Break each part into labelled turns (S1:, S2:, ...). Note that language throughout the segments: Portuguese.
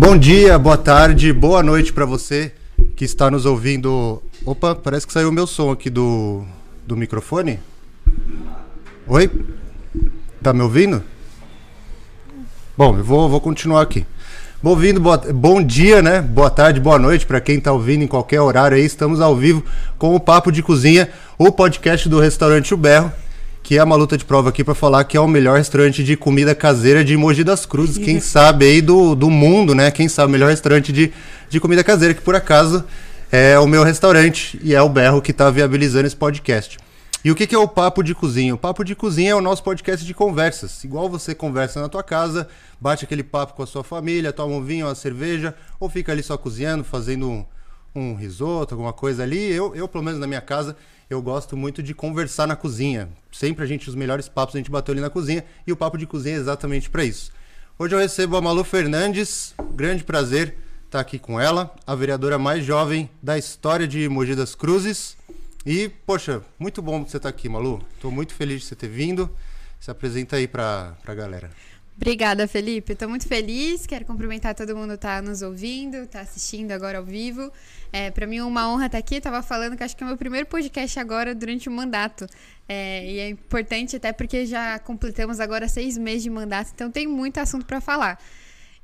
S1: Bom dia, boa tarde, boa noite para você que está nos ouvindo. Opa, parece que saiu o meu som aqui do, do microfone. Oi? Tá me ouvindo? Bom, eu vou, vou continuar aqui. Bom, vindo, boa, bom dia, né? Boa tarde, boa noite para quem está ouvindo em qualquer horário aí. Estamos ao vivo com o Papo de Cozinha, o podcast do restaurante O Berro que é uma luta de prova aqui para falar que é o melhor restaurante de comida caseira de Mogi das Cruzes. Quem sabe aí do, do mundo, né? Quem sabe o melhor restaurante de, de comida caseira, que por acaso é o meu restaurante e é o Berro que está viabilizando esse podcast. E o que, que é o Papo de Cozinha? O Papo de Cozinha é o nosso podcast de conversas. Igual você conversa na tua casa, bate aquele papo com a sua família, toma um vinho, uma cerveja, ou fica ali só cozinhando, fazendo um, um risoto, alguma coisa ali. Eu, eu, pelo menos na minha casa, eu gosto muito de conversar na cozinha. Sempre a gente, os melhores papos a gente bateu ali na cozinha e o papo de cozinha é exatamente para isso. Hoje eu recebo a Malu Fernandes, grande prazer estar aqui com ela, a vereadora mais jovem da história de Mogi das Cruzes. E, poxa, muito bom você estar aqui, Malu. Estou muito feliz de você ter vindo. Se apresenta aí para a galera.
S2: Obrigada, Felipe. Estou muito feliz. Quero cumprimentar todo mundo que está nos ouvindo, está assistindo agora ao vivo. É, para mim é uma honra estar aqui. Estava falando que acho que é o meu primeiro podcast agora durante o mandato. É, e é importante até porque já completamos agora seis meses de mandato, então tem muito assunto para falar.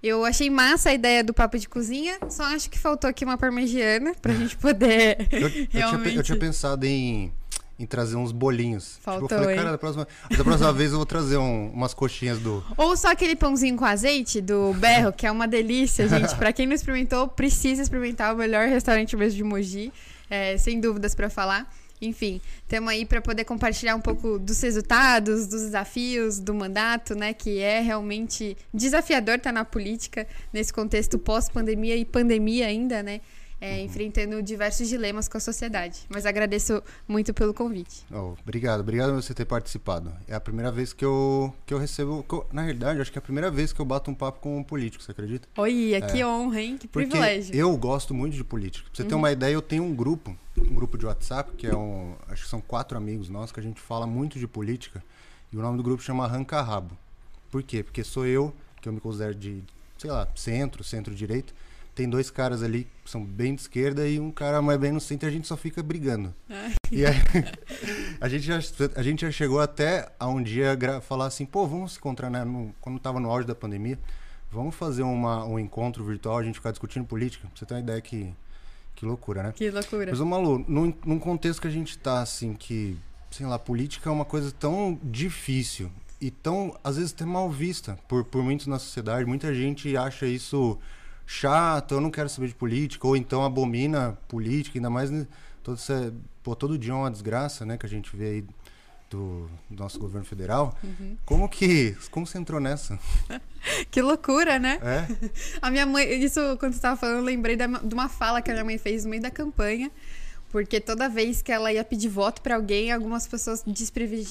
S2: Eu achei massa a ideia do papo de cozinha, só acho que faltou aqui uma parmegiana para a gente poder.
S1: eu, eu, realmente... tinha, eu tinha pensado em em trazer uns bolinhos.
S2: Faltou,
S1: tipo, eu falei, cara, da próxima, da próxima vez eu vou trazer um, umas coxinhas do.
S2: Ou só aquele pãozinho com azeite do Berro, que é uma delícia, gente. Para quem não experimentou, precisa experimentar o melhor restaurante mesmo de Mogi, é, sem dúvidas para falar. Enfim, estamos aí para poder compartilhar um pouco dos resultados, dos desafios do mandato, né? Que é realmente desafiador estar tá na política nesse contexto pós-pandemia e pandemia ainda, né? É, enfrentando diversos dilemas com a sociedade. Mas agradeço muito pelo convite.
S1: Oh, obrigado, obrigado por você ter participado. É a primeira vez que eu, que eu recebo. Que eu, na verdade, acho que é a primeira vez que eu bato um papo com um político, você acredita?
S2: Oi, que é. honra, hein? Que Porque privilégio.
S1: Eu gosto muito de política. Pra você uhum. ter uma ideia, eu tenho um grupo, um grupo de WhatsApp, que é um. Acho que são quatro amigos nossos, que a gente fala muito de política. E o nome do grupo chama Arranca Rabo. Por quê? Porque sou eu, que eu me considero de, sei lá, centro, centro-direito tem dois caras ali que são bem de esquerda e um cara mais bem no centro e a gente só fica brigando. É. E aí, a, gente já, a gente já chegou até a um dia falar assim, pô, vamos se encontrar, né? No, quando tava no auge da pandemia, vamos fazer uma, um encontro virtual, a gente ficar discutindo política. Pra você ter uma ideia que, que loucura, né?
S2: Que loucura.
S1: Mas, Malu, num, num contexto que a gente tá, assim, que, sei lá, política é uma coisa tão difícil e tão, às vezes, até mal vista por, por muitos na sociedade. Muita gente acha isso chato, eu não quero saber de política, ou então abomina política, ainda mais né, todo, esse, pô, todo dia é uma desgraça, né, que a gente vê aí do, do nosso governo federal. Uhum. Como que, como você entrou nessa?
S2: que loucura, né?
S1: É?
S2: A minha mãe, isso quando você estava falando, eu lembrei de uma fala que a minha mãe fez no meio da campanha, porque toda vez que ela ia pedir voto para alguém, algumas pessoas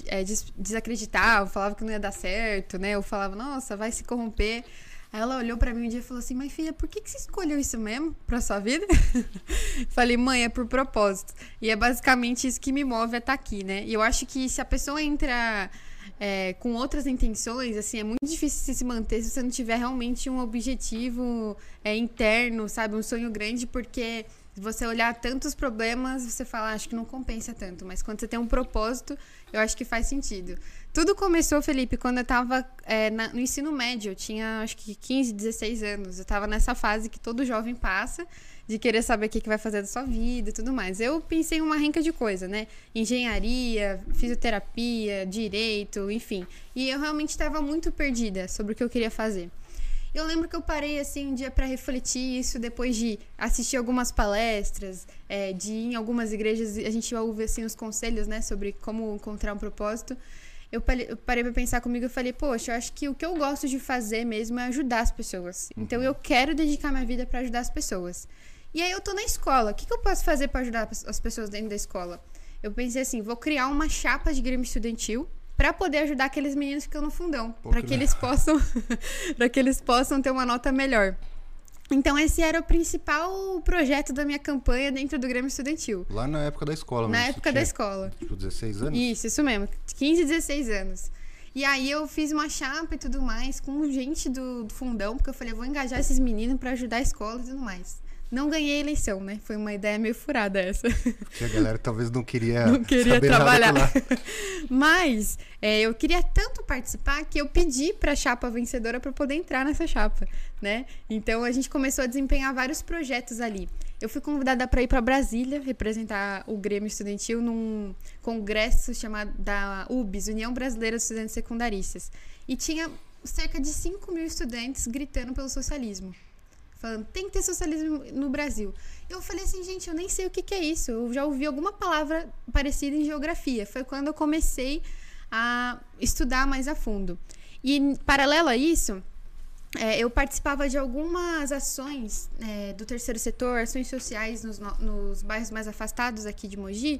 S2: é, des desacreditavam, falavam que não ia dar certo, né? Ou falavam, nossa, vai se corromper. Aí ela olhou para mim um dia e falou assim: Mas filha, por que, que você escolheu isso mesmo pra sua vida? Falei, mãe, é por propósito. E é basicamente isso que me move a estar tá aqui, né? E eu acho que se a pessoa entra é, com outras intenções, assim, é muito difícil se manter se você não tiver realmente um objetivo é, interno, sabe? Um sonho grande, porque você olhar tantos problemas, você fala, ah, acho que não compensa tanto. Mas quando você tem um propósito, eu acho que faz sentido. Tudo começou, Felipe, quando eu estava é, no ensino médio. Eu tinha, acho que 15, 16 anos. Eu estava nessa fase que todo jovem passa, de querer saber o que, que vai fazer da sua vida e tudo mais. Eu pensei em uma renca de coisa, né? Engenharia, fisioterapia, direito, enfim. E eu realmente estava muito perdida sobre o que eu queria fazer. Eu lembro que eu parei assim um dia para refletir isso depois de assistir algumas palestras, é, de ir em algumas igrejas a gente ouve assim os conselhos, né, sobre como encontrar um propósito. Eu parei, pra pensar comigo e falei, poxa, eu acho que o que eu gosto de fazer mesmo é ajudar as pessoas. Então uhum. eu quero dedicar minha vida para ajudar as pessoas. E aí eu tô na escola. O que, que eu posso fazer para ajudar as pessoas dentro da escola? Eu pensei assim, vou criar uma chapa de grêmio estudantil para poder ajudar aqueles meninos que estão no fundão, para que eles possam para que eles possam ter uma nota melhor. Então esse era o principal projeto da minha campanha dentro do Grêmio Estudantil.
S1: Lá na época da escola,
S2: Na época da escola.
S1: Tipo 16 anos?
S2: Isso, isso mesmo. 15, 16 anos. E aí eu fiz uma chapa e tudo mais com gente do, do fundão, porque eu falei, eu vou engajar esses meninos para ajudar a escola e tudo mais. Não ganhei a eleição, né? Foi uma ideia meio furada essa.
S1: Porque a galera talvez não queria,
S2: não queria trabalhar. Mas é, eu queria tanto participar que eu pedi para a chapa vencedora para poder entrar nessa chapa, né? Então a gente começou a desempenhar vários projetos ali. Eu fui convidada para ir para Brasília representar o Grêmio Estudantil num congresso chamado da UBS, União Brasileira de Estudantes Secundaristas. E tinha cerca de 5 mil estudantes gritando pelo socialismo falando tem que ter socialismo no Brasil. Eu falei assim, gente, eu nem sei o que, que é isso. Eu já ouvi alguma palavra parecida em geografia. Foi quando eu comecei a estudar mais a fundo. E, paralelo a isso, é, eu participava de algumas ações é, do terceiro setor, ações sociais nos, nos bairros mais afastados aqui de Mogi,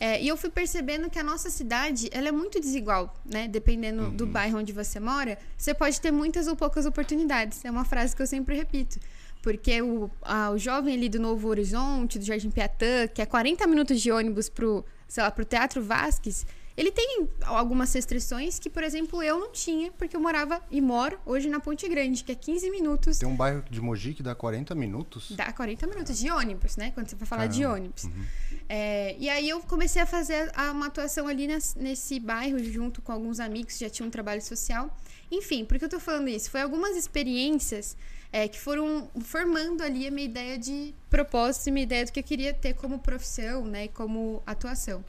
S2: é, e eu fui percebendo que a nossa cidade ela é muito desigual, né? Dependendo uhum. do bairro onde você mora, você pode ter muitas ou poucas oportunidades. É uma frase que eu sempre repito. Porque o, a, o jovem ali do Novo Horizonte, do Jardim Piatã, que é 40 minutos de ônibus pro, sei lá, pro Teatro Vasques, ele tem algumas restrições que, por exemplo, eu não tinha, porque eu morava e moro hoje na Ponte Grande, que é 15 minutos.
S1: Tem um bairro de Mogi que dá 40 minutos?
S2: Dá 40 minutos de ônibus, né? Quando você vai falar Caramba. de ônibus. Uhum. É, e aí eu comecei a fazer uma atuação ali nesse, nesse bairro, junto com alguns amigos que já tinham um trabalho social. Enfim, por que eu tô falando isso? Foi algumas experiências é, que foram formando ali a minha ideia de propósito e minha ideia do que eu queria ter como profissão, né? Como atuação.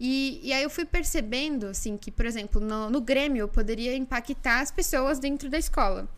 S2: E, e aí eu fui percebendo, assim, que, por exemplo, no, no Grêmio eu poderia impactar as pessoas dentro da escola.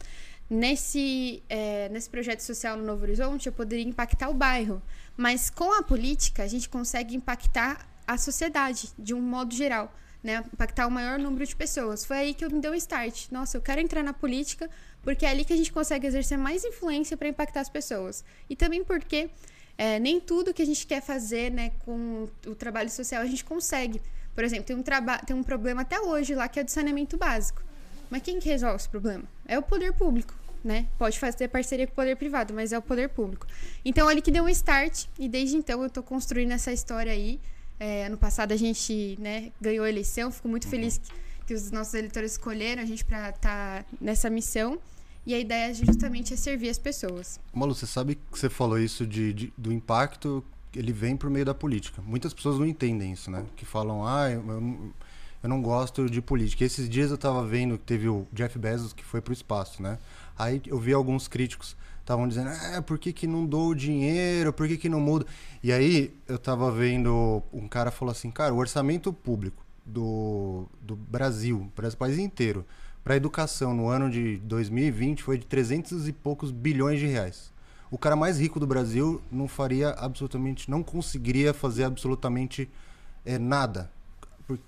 S2: Nesse, é, nesse projeto social no Novo Horizonte, eu poderia impactar o bairro. Mas com a política, a gente consegue impactar a sociedade, de um modo geral. Né, impactar o maior número de pessoas. Foi aí que eu me deu um start. Nossa, eu quero entrar na política porque é ali que a gente consegue exercer mais influência para impactar as pessoas. E também porque é, nem tudo que a gente quer fazer né, com o trabalho social a gente consegue. Por exemplo, tem um, tem um problema até hoje lá que é do saneamento básico. Mas quem que resolve esse problema? É o poder público. Né? Pode fazer parceria com o poder privado, mas é o poder público. Então, ali que deu um start, e desde então eu estou construindo essa história aí. É, ano passado a gente né, ganhou a eleição, fico muito feliz que, que os nossos eleitores escolheram a gente para estar tá nessa missão. E a ideia justamente é servir as pessoas.
S1: Malu, você sabe que você falou isso de, de, do impacto, ele vem por meio da política. Muitas pessoas não entendem isso, né? Que falam, ah, eu, eu, não gosto de política. Esses dias eu estava vendo que teve o Jeff Bezos que foi para o espaço, né? Aí eu vi alguns críticos estavam dizendo, é, por que, que não dou o dinheiro, por que, que não muda? E aí eu estava vendo, um cara falou assim, cara, o orçamento público do, do Brasil, para o país inteiro, para a educação no ano de 2020 foi de 300 e poucos bilhões de reais. O cara mais rico do Brasil não faria absolutamente, não conseguiria fazer absolutamente é, nada.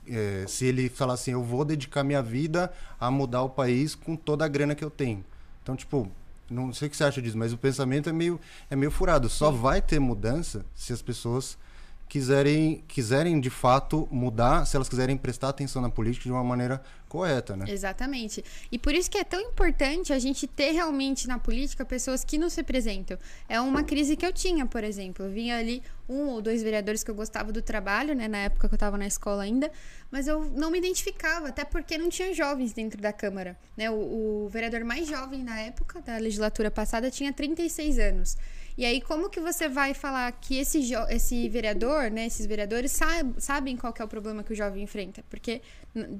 S1: É, se ele falasse assim, eu vou dedicar minha vida a mudar o país com toda a grana que eu tenho. Então, tipo, não sei o que você acha disso, mas o pensamento é meio, é meio furado. Só vai ter mudança se as pessoas quiserem, quiserem de fato mudar, se elas quiserem prestar atenção na política de uma maneira correta, né?
S2: Exatamente. E por isso que é tão importante a gente ter realmente na política pessoas que nos representam. É uma crise que eu tinha, por exemplo. Eu vinha ali um ou dois vereadores que eu gostava do trabalho, né, na época que eu estava na escola ainda, mas eu não me identificava, até porque não tinha jovens dentro da Câmara. Né? O, o vereador mais jovem na época da legislatura passada tinha 36 anos. E aí, como que você vai falar que esse, esse vereador, né, esses vereadores sabe, sabem qual é o problema que o jovem enfrenta? Porque,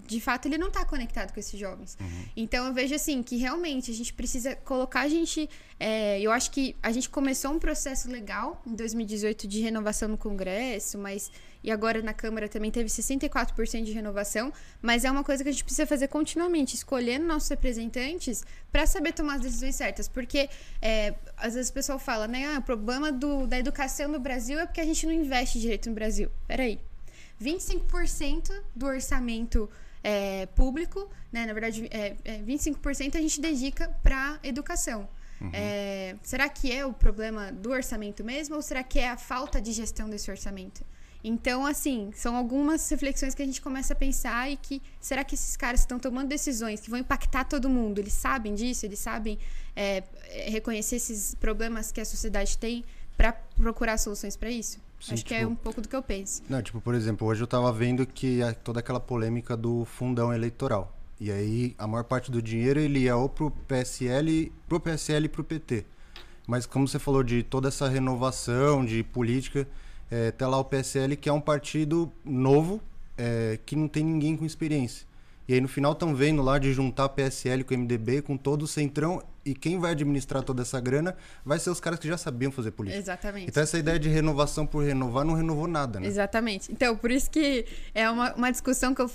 S2: de fato, ele não está conectado com esses jovens. Uhum. Então, eu vejo assim, que realmente a gente precisa colocar a gente... É, eu acho que a gente começou um processo legal em 2018 de renovação no Congresso, mas e agora na Câmara também teve 64% de renovação, mas é uma coisa que a gente precisa fazer continuamente, escolhendo nossos representantes para saber tomar as decisões certas, porque é, às vezes o pessoal fala, né, ah, o problema do, da educação no Brasil é porque a gente não investe direito no Brasil. Peraí, 25% do orçamento é, público, né, na verdade, é, é, 25% a gente dedica para educação. Uhum. É, será que é o problema do orçamento mesmo ou será que é a falta de gestão desse orçamento? Então, assim, são algumas reflexões que a gente começa a pensar e que será que esses caras estão tomando decisões que vão impactar todo mundo? Eles sabem disso? Eles sabem é, reconhecer esses problemas que a sociedade tem para procurar soluções para isso? Sim, Acho tipo, que é tipo um pouco do que eu penso.
S1: Não, tipo, por exemplo, hoje eu estava vendo que toda aquela polêmica do fundão eleitoral. E aí a maior parte do dinheiro ele ia ou pro PSL, pro PSL e pro PT. Mas como você falou de toda essa renovação de política, é, tá lá o PSL que é um partido novo, é, que não tem ninguém com experiência. E aí no final estão vendo lá de juntar PSL com MDB, com todo o centrão, e quem vai administrar toda essa grana vai ser os caras que já sabiam fazer política.
S2: Exatamente.
S1: Então essa ideia de renovação por renovar não renovou nada, né?
S2: Exatamente. Então, por isso que é uma, uma discussão que eu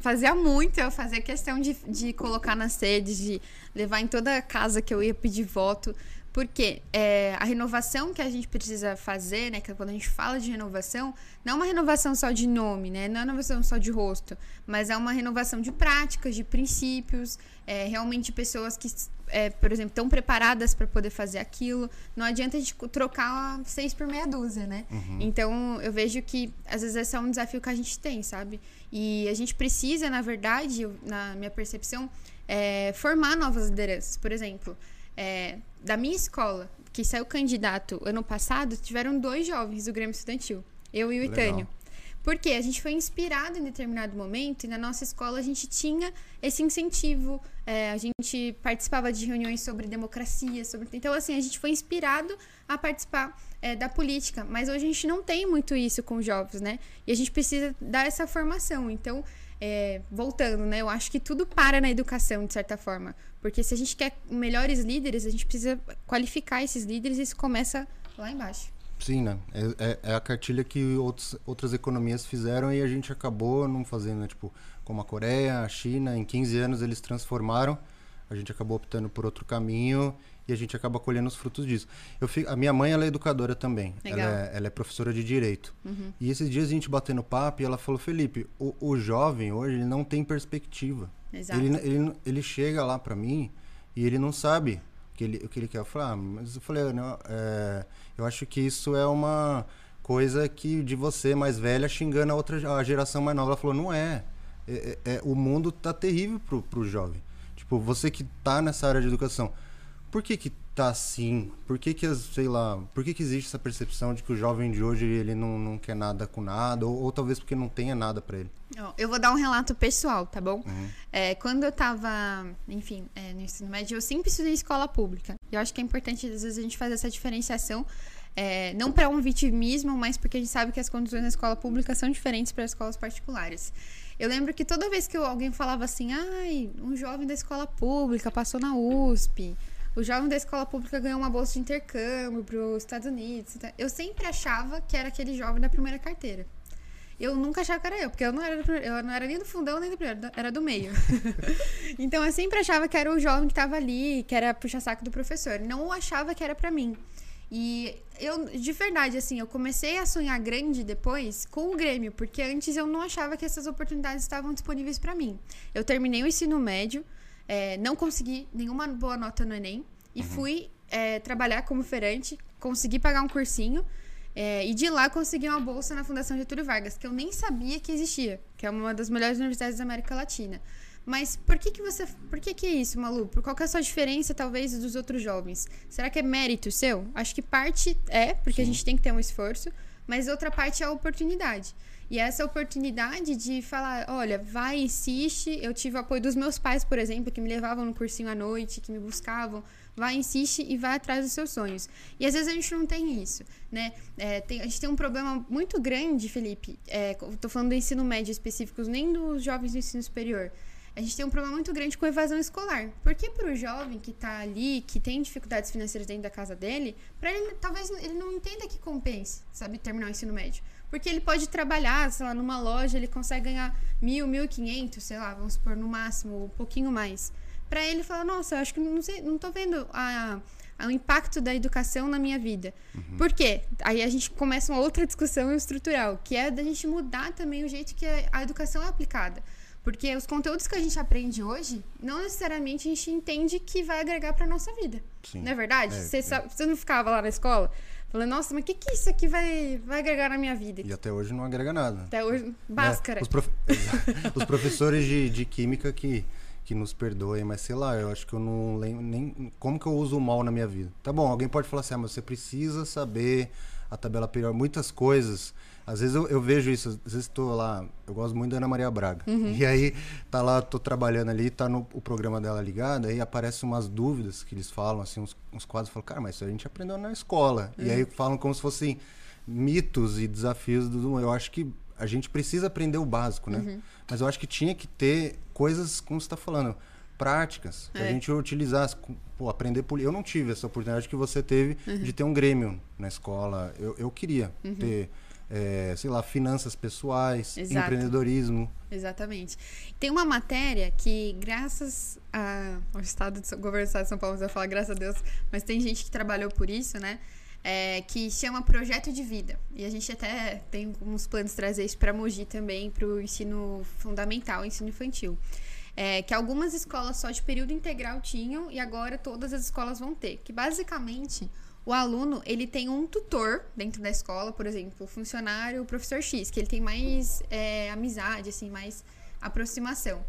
S2: fazia muito, eu fazia questão de, de colocar nas sedes, de levar em toda casa que eu ia pedir voto, porque é, a renovação que a gente precisa fazer, né? Que quando a gente fala de renovação, não é uma renovação só de nome, né? Não é uma renovação só de rosto, mas é uma renovação de práticas, de princípios, é, realmente pessoas que, é, por exemplo, estão preparadas para poder fazer aquilo. Não adianta a gente trocar seis por meia dúzia, né? Uhum. Então, eu vejo que às vezes esse é um desafio que a gente tem, sabe? E a gente precisa, na verdade, na minha percepção, é, formar novas lideranças. Por exemplo, é, da minha escola, que saiu candidato ano passado, tiveram dois jovens do Grêmio Estudantil. Eu e o Itânio. Porque a gente foi inspirado em determinado momento e na nossa escola a gente tinha esse incentivo, é, a gente participava de reuniões sobre democracia, sobre então assim a gente foi inspirado a participar é, da política, mas hoje a gente não tem muito isso com os jovens, né? E a gente precisa dar essa formação. Então é, voltando, né? Eu acho que tudo para na educação, de certa forma. Porque se a gente quer melhores líderes, a gente precisa qualificar esses líderes e isso começa lá embaixo.
S1: Sim, né? É, é, é a cartilha que outros, outras economias fizeram e a gente acabou não fazendo, né? Tipo, como a Coreia, a China, em 15 anos eles transformaram, a gente acabou optando por outro caminho e a gente acaba colhendo os frutos disso. Eu fico, a minha mãe ela é educadora também. Ela é, ela é, professora de direito. Uhum. E esses dias a gente batendo papo e ela falou: Felipe, o, o jovem hoje ele não tem perspectiva. Exato. Ele, ele, ele chega lá para mim e ele não sabe o que ele, o que ele quer. Eu falei, ah, mas eu falei, não, é, eu acho que isso é uma coisa que de você mais velha xingando a outra a geração mais nova. Ela falou: não é. é, é, é o mundo tá terrível pro, pro jovem. Tipo, você que tá nessa área de educação por que que tá assim? Por que que, sei lá, por que que existe essa percepção de que o jovem de hoje ele não, não quer nada com nada? Ou, ou talvez porque não tenha nada para ele?
S2: Eu vou dar um relato pessoal, tá bom? Uhum. É, quando eu tava, enfim, é, no ensino médio, eu sempre estudei escola pública. E eu acho que é importante, às vezes, a gente fazer essa diferenciação. É, não para um vitimismo, mas porque a gente sabe que as condições na escola pública são diferentes para as escolas particulares. Eu lembro que toda vez que alguém falava assim, ai, um jovem da escola pública passou na USP, o jovem da escola pública ganhou uma bolsa de intercâmbio para os Estados Unidos. Eu sempre achava que era aquele jovem da primeira carteira. Eu nunca achava que era eu, porque eu não era, eu não era nem do fundão nem do primeiro, era do meio. então eu sempre achava que era o jovem que estava ali, que era puxa-saco do professor. Não achava que era para mim. E eu, de verdade, assim, eu comecei a sonhar grande depois com o Grêmio, porque antes eu não achava que essas oportunidades estavam disponíveis para mim. Eu terminei o ensino médio, é, não consegui nenhuma boa nota no Enem e uhum. fui é, trabalhar como feirante, consegui pagar um cursinho é, e de lá consegui uma bolsa na Fundação Getúlio Vargas, que eu nem sabia que existia, que é uma das melhores universidades da América Latina. Mas por que que você, por que que é isso, Malu? Por qual que é a sua diferença talvez dos outros jovens? Será que é mérito seu? Acho que parte é, porque Sim. a gente tem que ter um esforço, mas outra parte é a oportunidade. E essa oportunidade de falar, olha, vai, insiste. Eu tive o apoio dos meus pais, por exemplo, que me levavam no cursinho à noite, que me buscavam. Vai, insiste e vai atrás dos seus sonhos. E às vezes a gente não tem isso, né? É, tem, a gente tem um problema muito grande, Felipe. É, tô falando do ensino médio específico, nem dos jovens do ensino superior a gente tem um problema muito grande com evasão escolar. Porque para o jovem que está ali, que tem dificuldades financeiras dentro da casa dele, para ele talvez ele não entenda que compense, sabe, terminar o ensino médio. Porque ele pode trabalhar, sei lá, numa loja, ele consegue ganhar mil, mil e quinhentos, sei lá, vamos supor, no máximo, um pouquinho mais. Para ele falar, nossa, eu acho que não sei, não tô vendo a, a, o impacto da educação na minha vida. Uhum. Por quê? Aí a gente começa uma outra discussão estrutural, que é da gente mudar também o jeito que a educação é aplicada. Porque os conteúdos que a gente aprende hoje, não necessariamente a gente entende que vai agregar para nossa vida. Sim. Não é verdade? É, você, é. Sabe, você não ficava lá na escola falando, nossa, mas o que, que isso aqui vai, vai agregar na minha vida?
S1: E até hoje não agrega nada.
S2: Até hoje, báscara.
S1: É, os, prof... os, professores de, de química que, que nos perdoem, mas sei lá, eu acho que eu não lembro nem como que eu uso o mal na minha vida. Tá bom, alguém pode falar assim, ah, mas você precisa saber a tabela periódica, muitas coisas. Às vezes eu, eu vejo isso, às vezes estou lá, eu gosto muito da Ana Maria Braga.
S2: Uhum.
S1: E aí tá lá, tô trabalhando ali, tá no o programa dela ligado, aí aparecem umas dúvidas que eles falam, assim, uns, uns quadros, falo, cara, mas isso a gente aprendeu na escola. E aí falam como se fossem mitos e desafios do eu acho que a gente precisa aprender o básico, né? Mas eu acho que tinha que ter coisas, como você está falando, práticas, que a
S2: É.
S1: gente utilizasse. Pô, aprender poli... Eu não tive essa oportunidade que você teve de ter um grêmio na escola. Eu, eu queria ter, eh, sei lá, finanças pessoais,
S2: Exato.
S1: empreendedorismo.
S2: Exatamente. Tem uma matéria que, graças a- ao Estado de governo do Estado de São Paulo, você falar graças a Deus, mas tem gente que trabalhou por isso, né? É, que chama Projeto de Vida. E a gente até tem uns planos de trazer isso para Mogi também, para o ensino fundamental, ensino infantil. É, que algumas escolas só de período integral tinham e agora todas as escolas vão ter. Que basicamente o aluno ele tem um tutor dentro da escola, por exemplo, o funcionário, o professor X, que ele tem mais é, amizade, assim, mais aproximação.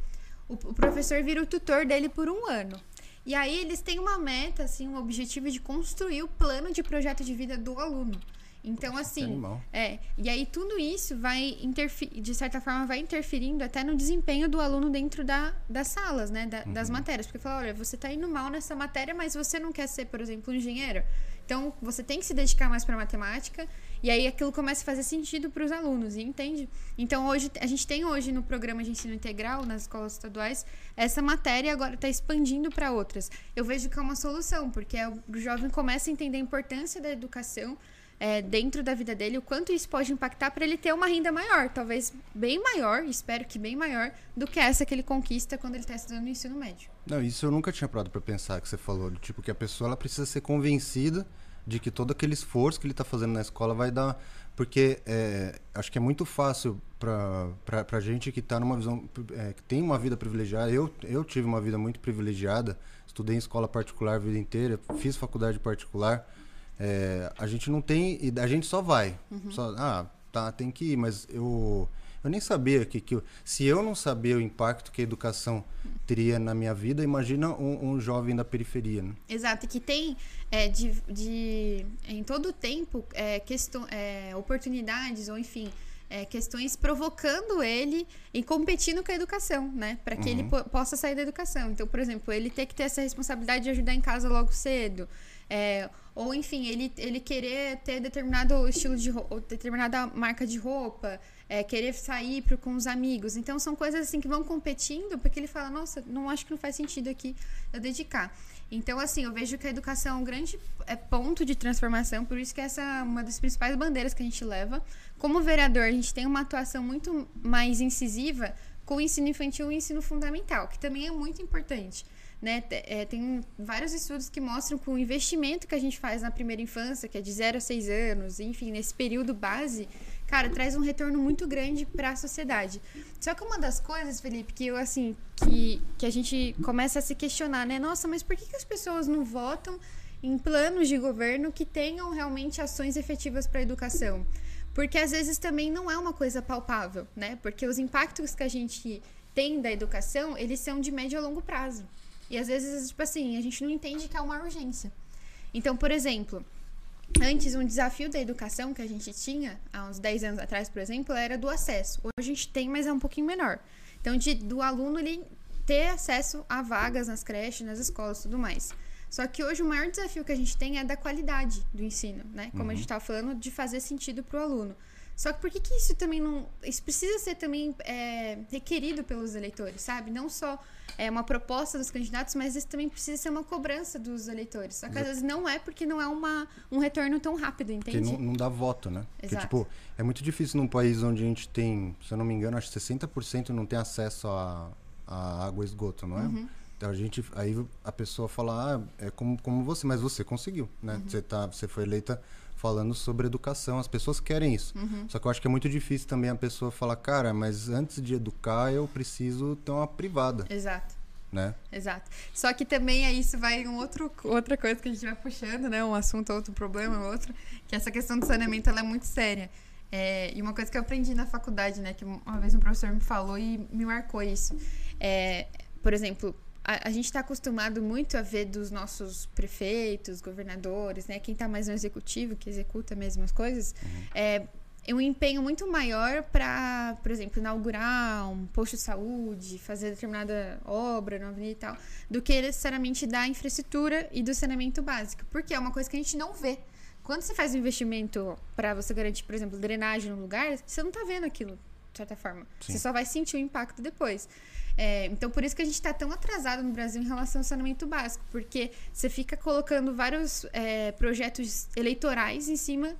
S2: O, o professor vira o tutor dele por um ano. E aí eles têm uma meta, assim, um objetivo de construir o plano de projeto de vida do aluno. Então, assim, é, e aí tudo isso vai interferir, de certa forma, vai interferindo até no desempenho do aluno dentro da, das salas, né? da- Das matérias. Porque fala, olha, você tá indo mal nessa matéria, mas você não quer ser, por exemplo, um engenheiro. Então, você tem que se dedicar mais para matemática, e aí aquilo começa a fazer sentido para os alunos, entende? Então, hoje, a gente tem hoje no programa de ensino integral, nas escolas estaduais, essa matéria agora está expandindo para outras. Eu vejo que é uma solução, porque é o jovem começa a entender a importância da educação, é, dentro da vida dele, o quanto isso pode impactar para ele ter uma renda maior, talvez bem maior, espero que bem maior, do que essa que ele conquista quando ele está estudando no ensino médio.
S1: Não, isso eu nunca tinha parado pra pensar que você falou. Tipo, que a pessoa ela precisa ser convencida de que todo aquele esforço que ele tá fazendo na escola vai dar. Porque é, acho que é muito fácil pra, pra gente que tá numa visão. é, que tem uma vida privilegiada. Eu, eu tive uma vida muito privilegiada. Estudei em escola particular a vida inteira, fiz faculdade particular. É, a gente não tem. e A gente só vai. Só, ah, tá, tem que ir, mas eu. Eu nem sabia que, que eu- se eu não sabia o impacto que a educação teria na minha vida, imagina um, um jovem da periferia, né?
S2: Exato, e que tem é, de, de- em todo o tempo é, questão, é, oportunidades ou enfim é, questões provocando ele e competindo com a educação, né? Para que ele po- possa sair da educação. Então, por exemplo, ele ter que ter essa responsabilidade de ajudar em casa logo cedo. é, ou enfim, ele, ele querer ter determinado estilo de roupa, determinada marca de roupa, é, querer sair pro, com os amigos. Então são coisas assim que vão competindo, porque ele fala, nossa, não acho que não faz sentido aqui eu dedicar. Então, assim, eu vejo que a educação é um grande ponto de transformação, por isso que essa é uma das principais bandeiras que a gente leva. Como vereador, a gente tem uma atuação muito mais incisiva com o ensino infantil e o ensino fundamental, que também é muito importante. Né? É, tem vários estudos que mostram que o investimento que a gente faz na primeira infância, que é de 0 a 6 anos, enfim, nesse período base, cara, traz um retorno muito grande para a sociedade. Só que uma das coisas, Felipe, que eu assim, que, que a gente começa a se questionar, né? Nossa, mas por que, que as pessoas não votam em planos de governo que tenham realmente ações efetivas para a educação? Porque às vezes também não é uma coisa palpável, né? Porque os impactos que a gente tem da educação, eles são de médio a longo prazo. E às vezes, tipo assim, a gente não entende que é uma urgência. Então, por exemplo, antes um desafio da educação que a gente tinha, há uns 10 anos atrás, por exemplo, era do acesso. Hoje a gente tem, mas é um pouquinho menor. Então, de, do aluno ele ter acesso a vagas nas creches, nas escolas e tudo mais. Só que hoje o maior desafio que a gente tem é da qualidade do ensino, né? Como a gente estava falando, de fazer sentido para o aluno. Só que por que, que isso também não. Isso precisa ser também é, requerido pelos eleitores, sabe? Não só é uma proposta dos candidatos, mas isso também precisa ser uma cobrança dos eleitores. Só que às vezes não é porque não é uma, um retorno tão rápido,
S1: Porque
S2: entende?
S1: não, não dá voto, né? Porque,
S2: Exato.
S1: tipo, é muito difícil num país onde a gente tem, se eu não me engano, acho que 60% não tem acesso a, a água e esgoto, não é?
S2: Uhum.
S1: Então a gente, aí a pessoa fala, ah, é como, como você, mas você conseguiu, né?
S2: Uhum.
S1: Você, tá, você foi eleita falando sobre educação, as pessoas querem isso.
S2: Uhum.
S1: Só que eu acho que é muito difícil também a pessoa falar, cara, mas antes de educar eu preciso ter uma privada,
S2: Exato.
S1: né?
S2: Exato. Só que também aí isso vai um outro, outra coisa que a gente vai puxando, né? Um assunto, outro problema, outro. Que essa questão do saneamento ela é muito séria. É, e uma coisa que eu aprendi na faculdade, né? Que uma vez um professor me falou e me marcou isso. É, por exemplo, a, a gente está acostumado muito a ver dos nossos prefeitos, governadores, né? Quem está mais no executivo, que executa mesmo as coisas, uhum. é um empenho muito maior para, por exemplo, inaugurar um posto de saúde, fazer determinada obra na avenida e tal, do que necessariamente da infraestrutura e do saneamento básico, porque é uma coisa que a gente não vê. Quando você faz um investimento para você garantir, por exemplo, drenagem no lugar, você não está vendo aquilo, de certa forma. Sim. Você só vai sentir o impacto depois. É, então, por isso que a gente está tão atrasado no Brasil em relação ao saneamento básico, porque você fica colocando vários é, projetos eleitorais em cima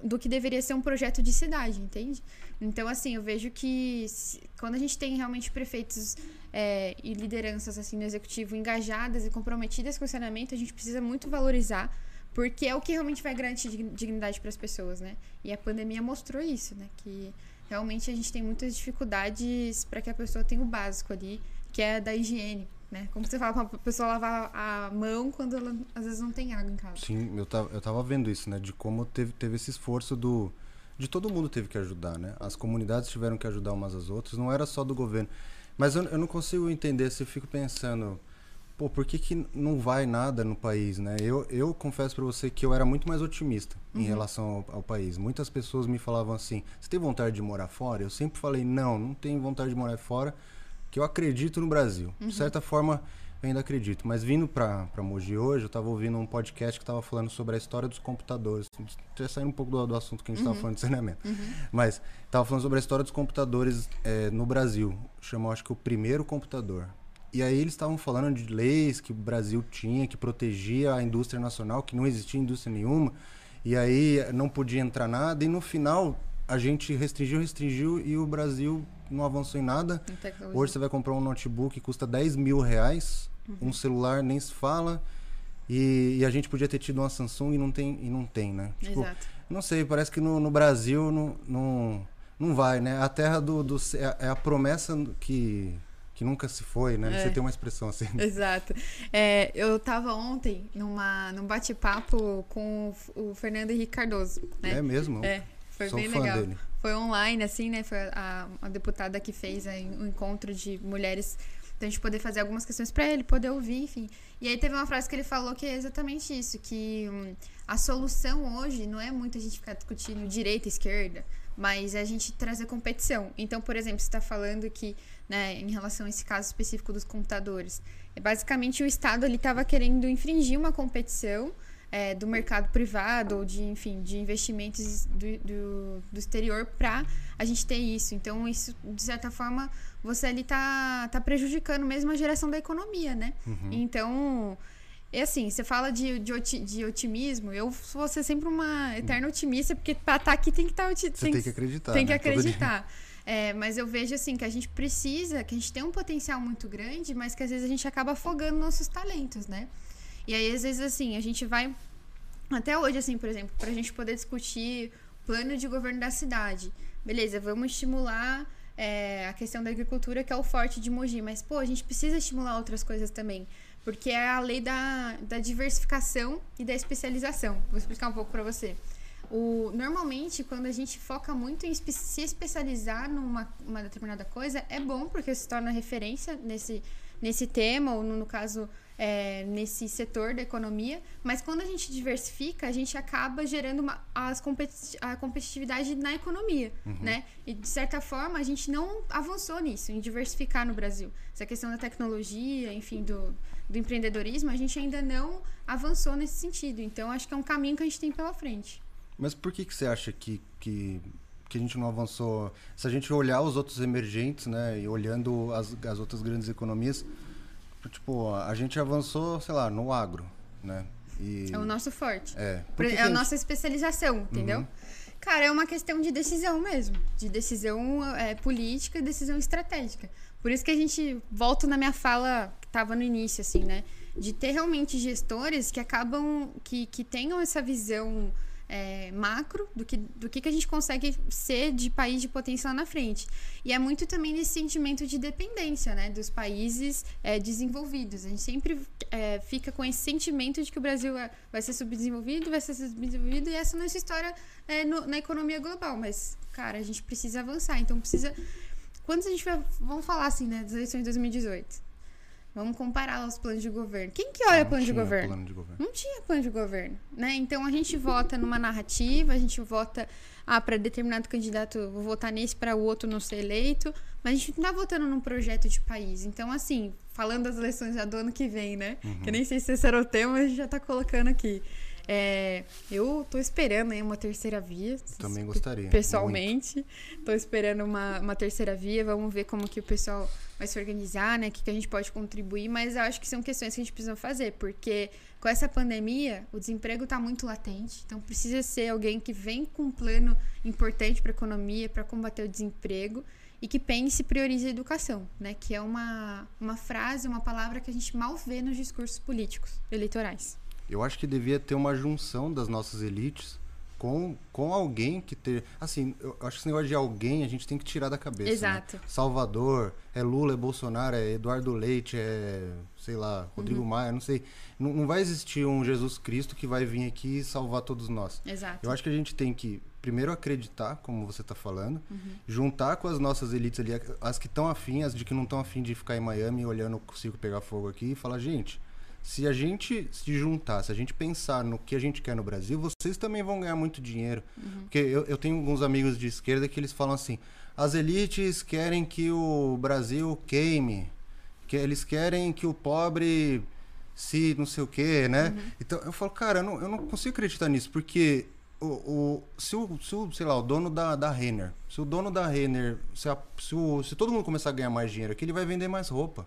S2: do que deveria ser um projeto de cidade, entende? Então, assim, eu vejo que se, quando a gente tem realmente prefeitos é, e lideranças assim no executivo engajadas e comprometidas com o saneamento, a gente precisa muito valorizar, porque é o que realmente vai garantir dignidade para as pessoas, né? E a pandemia mostrou isso, né? Que realmente a gente tem muitas dificuldades para que a pessoa tenha o básico ali, que é da higiene. Né? Como você fala para a pessoa lavar a mão quando ela às vezes não tem água em casa.
S1: Sim, eu tava, eu tava vendo isso, né? De como teve, teve esse esforço do. De todo mundo teve que ajudar, né? As comunidades tiveram que ajudar umas às outras, não era só do governo. Mas eu, eu não consigo entender se eu fico pensando pô, por que, que não vai nada no país, né? Eu, eu confesso para você que eu era muito mais otimista uhum. em relação ao, ao, país. Muitas pessoas me falavam assim: você tem vontade de morar fora? Eu sempre falei: não, não tenho vontade de morar fora, que eu acredito no Brasil. Uhum. De certa forma, eu ainda acredito. Mas vindo para Mogi hoje, eu estava ouvindo um podcast que estava falando sobre a história dos computadores. Até saindo um pouco do, do assunto que a gente estava uhum. falando de saneamento. Uhum. Mas estava falando sobre a história dos computadores é, no Brasil. Chamou, acho que, o primeiro computador. E aí eles estavam falando de leis que o Brasil tinha, que protegia a indústria nacional, que não existia indústria nenhuma. E aí não podia entrar nada. E no final a gente restringiu, restringiu e o Brasil não avançou em nada. Hoje você vai comprar um notebook que custa 10 mil reais, uhum. um celular nem se fala. E, e, a gente podia ter tido uma Samsung e não tem, e não tem né?
S2: Tipo, Exato.
S1: Não sei, parece que no, no Brasil não, não, não vai, né? A terra do, do é, é a promessa que que nunca se foi, né? É. Você tem uma expressão assim.
S2: Exato. É, eu estava ontem numa, num bate-papo com o Fernando Henrique Cardoso. Né?
S1: É mesmo?
S2: É, foi Sou bem legal. Dele. Foi online, assim, né? Foi a, a deputada que fez aí, um encontro de mulheres então a gente poder fazer algumas questões para ele, poder ouvir, enfim. E aí teve uma frase que ele falou que é exatamente isso, que hum, a solução hoje não é muito a gente ficar discutindo direita e esquerda, mas é a gente trazer competição. Então, por exemplo, você está falando que, né, em relação a esse caso específico dos computadores, é basicamente o Estado ele estava querendo infringir uma competição é, do mercado privado ou de, enfim, de investimentos do, do, do exterior para a gente ter isso. Então, isso, de certa forma, você ali tá, tá prejudicando mesmo a geração da economia, né? Uhum. Então, é assim, você fala de, de, de, otimismo, eu vou ser sempre uma eterna otimista, porque para estar tá aqui tem que estar tá
S1: otimista. Você tem que acreditar.
S2: Tem que né? acreditar. É, mas eu vejo assim que a gente precisa, que a gente tem um potencial muito grande, mas que às vezes a gente acaba afogando nossos talentos, né? E aí, às vezes, assim, a gente vai. Até hoje, assim, por exemplo, para a gente poder discutir plano de governo da cidade. Beleza, vamos estimular é, a questão da agricultura, que é o forte de Mogi. Mas, pô, a gente precisa estimular outras coisas também. Porque é a lei da, da diversificação e da especialização. Vou explicar um pouco para você. O, normalmente, quando a gente foca muito em espe se especializar numa uma determinada coisa, é bom porque se torna referência nesse, nesse tema, ou no, no caso, é, nesse setor da economia, mas quando a gente diversifica, a gente acaba gerando uma, as competi a competitividade na economia, uhum. né? E de certa forma a gente não avançou nisso, em diversificar no Brasil. Essa questão da tecnologia, enfim, do, do empreendedorismo, a gente ainda não avançou nesse sentido. Então acho que é um caminho que a gente tem pela frente.
S1: Mas por que, que você acha que, que, que a gente não avançou? Se a gente olhar os outros emergentes, né, e olhando as, as outras grandes economias, tipo, a gente avançou, sei lá, no agro, né?
S2: E... É o nosso forte.
S1: É.
S2: é a, gente... nossa especialização, entendeu? Uhum. Cara, é uma questão de decisão mesmo. De decisão é, política e decisão estratégica. Por isso que a gente volta na minha fala que estava no início, assim, né? De ter realmente gestores que acabam, que, que tenham essa visão é, macro do que, do que, que a gente consegue ser de país de potência lá na frente. E é muito também nesse sentimento de dependência né, dos países é, desenvolvidos. A gente sempre é, fica com esse sentimento de que o Brasil é, vai ser subdesenvolvido, vai ser subdesenvolvido, e essa é a nossa história é, no, na economia global. Mas, cara, a gente precisa avançar. Então, precisa. Quando a gente vai. Vamos falar assim, né, das eleições de 2018. Vamos comparar os planos de governo. Quem que olha
S1: Não
S2: plano de governo?
S1: plano de governo.
S2: Não tinha plano de governo, né? Então a gente vota numa narrativa, a gente vota ah, para determinado candidato, vou votar nesse para o outro não ser eleito, mas a gente não tá votando num projeto de país. Então assim, falando das eleições já do ano que vem, né? Que eu nem sei se esse era o tema, mas a gente já tá colocando aqui. É, eu tô esperando aí uma terceira via.
S1: Também gostaria.
S2: Pessoalmente, tô esperando uma, uma terceira via. Vamos ver como que o pessoal vai se organizar, né? O que, que a gente pode contribuir. Mas eu acho que são questões que a gente precisa fazer, porque com essa pandemia, o desemprego tá muito latente. Então precisa ser alguém que vem com um plano importante para a economia, para combater o desemprego e que pense e priorize a educação, né? Que é uma, uma frase, uma palavra que a gente mal vê nos discursos políticos eleitorais.
S1: Eu acho que devia ter uma junção das nossas elites com, com alguém que ter. Assim, eu acho que esse negócio de alguém a gente tem que tirar da cabeça. né?
S2: Exato.
S1: Salvador, é Lula, é Bolsonaro, é Eduardo Leite, é. sei lá, Rodrigo
S2: Uhum.
S1: Maia, não sei. Não, não vai existir um Jesus Cristo que vai vir aqui e salvar todos nós.
S2: Exato.
S1: Eu acho que a gente tem que primeiro acreditar, como você está falando,
S2: Uhum.
S1: juntar com as nossas elites ali, as que estão afim, as de que não estão afim de ficar em Miami olhando o circo pegar fogo aqui e falar, gente, se a gente se juntar, se a gente pensar no que a gente quer no Brasil, vocês também vão ganhar muito dinheiro. Porque eu, eu tenho alguns amigos de esquerda que eles falam assim, as elites querem que o Brasil queime, que eles querem que o pobre se não sei o que, né? Então eu falo, cara, eu não, eu não consigo acreditar nisso, porque o, o, se, o, se o, sei lá, o dono da, da Renner, se o dono da Renner, se, a- se, o, se todo mundo começar a ganhar mais dinheiro aqui, ele vai vender mais roupa,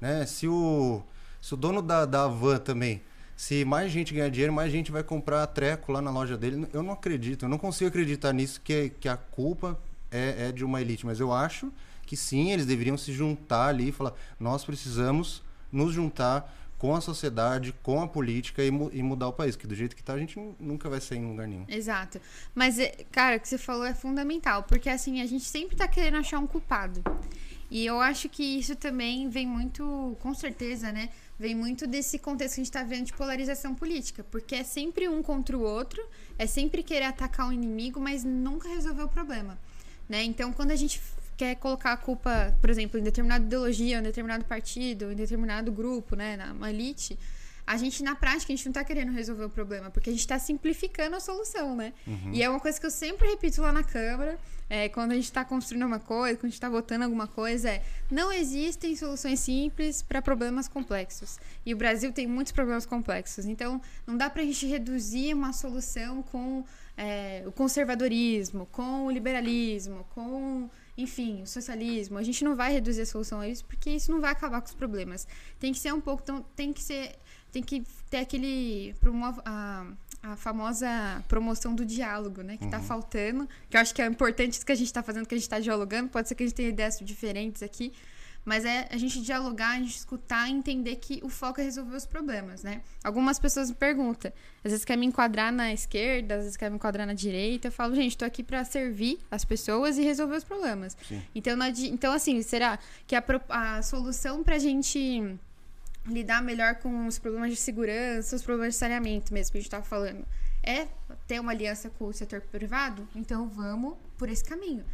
S1: né? Se o, se o dono da, da Van também, se mais gente ganhar dinheiro, mais gente vai comprar treco lá na loja dele. Eu não acredito, eu não consigo acreditar nisso que, que a culpa é, é de uma elite, mas eu acho que sim, eles deveriam se juntar ali e falar: nós precisamos nos juntar com a sociedade, com a política e, mu- e mudar o país, que do jeito que tá a gente nu- nunca vai sair em lugar nenhum.
S2: Exato. Mas, é, cara, o que você falou é fundamental, porque assim, a gente sempre tá querendo achar um culpado. E eu acho que isso também vem muito, com certeza, né? Vem muito desse contexto que a gente tá vendo de polarização política. Porque é sempre um contra o outro, é sempre querer atacar o inimigo, mas nunca resolver o problema. Né? Então, quando a gente quer colocar a culpa, por exemplo, em determinada ideologia, em determinado partido, em determinado grupo, né, na elite, a gente, na prática, a gente não tá querendo resolver o problema, porque a gente tá simplificando a solução, né? E é uma coisa que eu sempre repito lá na Câmara, é, quando a gente tá construindo uma coisa, quando a gente tá votando alguma coisa, é não existem soluções simples para problemas complexos. E o Brasil tem muitos problemas complexos. Então, não dá pra gente reduzir uma solução com é, o conservadorismo, com o liberalismo, com, enfim, o socialismo. A gente não vai reduzir a solução a isso porque isso não vai acabar com os problemas. Tem que ser um pouco, então, tem que ser, tem que ter aquele promove, a, a famosa promoção do diálogo, né, que tá faltando. Que eu acho que é importante isso que a gente tá fazendo, que a gente tá dialogando. Pode ser que a gente tenha ideias diferentes aqui. Mas é a gente dialogar, a gente escutar e entender que o foco é resolver os problemas, né? Algumas pessoas me perguntam, às vezes quer me enquadrar na esquerda, às vezes quer me enquadrar na direita. Eu falo, gente, tô aqui para servir as pessoas e resolver os problemas.
S1: Sim.
S2: Então, então, assim, será que a, a solução pra gente lidar melhor com os problemas de segurança, os problemas de saneamento mesmo que a gente tava falando, é ter uma aliança com o setor privado? Então vamos por esse caminho.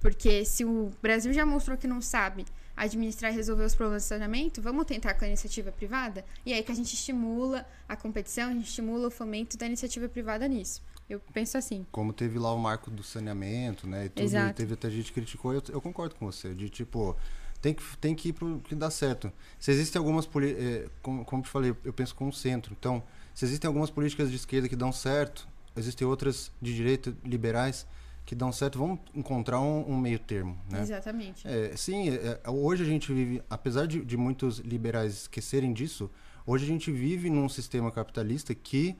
S2: Porque se o Brasil já mostrou que não sabe administrar e resolver os problemas de saneamento, vamos tentar com a iniciativa privada? E aí que a gente estimula a competição, a gente estimula o fomento da iniciativa privada nisso. Eu penso assim.
S1: Como teve lá o marco do saneamento, né? E tudo,
S2: Exato.
S1: teve até gente que criticou, eu, eu concordo com você, de tipo, tem que, tem que ir pro que dá certo. Se existem algumas políticas, como, como eu falei, eu penso com o centro. Então, se existem algumas políticas de esquerda que dão certo, existem outras de direita, liberais, que dão certo, vamos encontrar um, um meio termo, né?
S2: Exatamente.
S1: É, sim, é, é, hoje a gente vive, apesar de, de muitos liberais esquecerem disso, hoje a gente vive num sistema capitalista que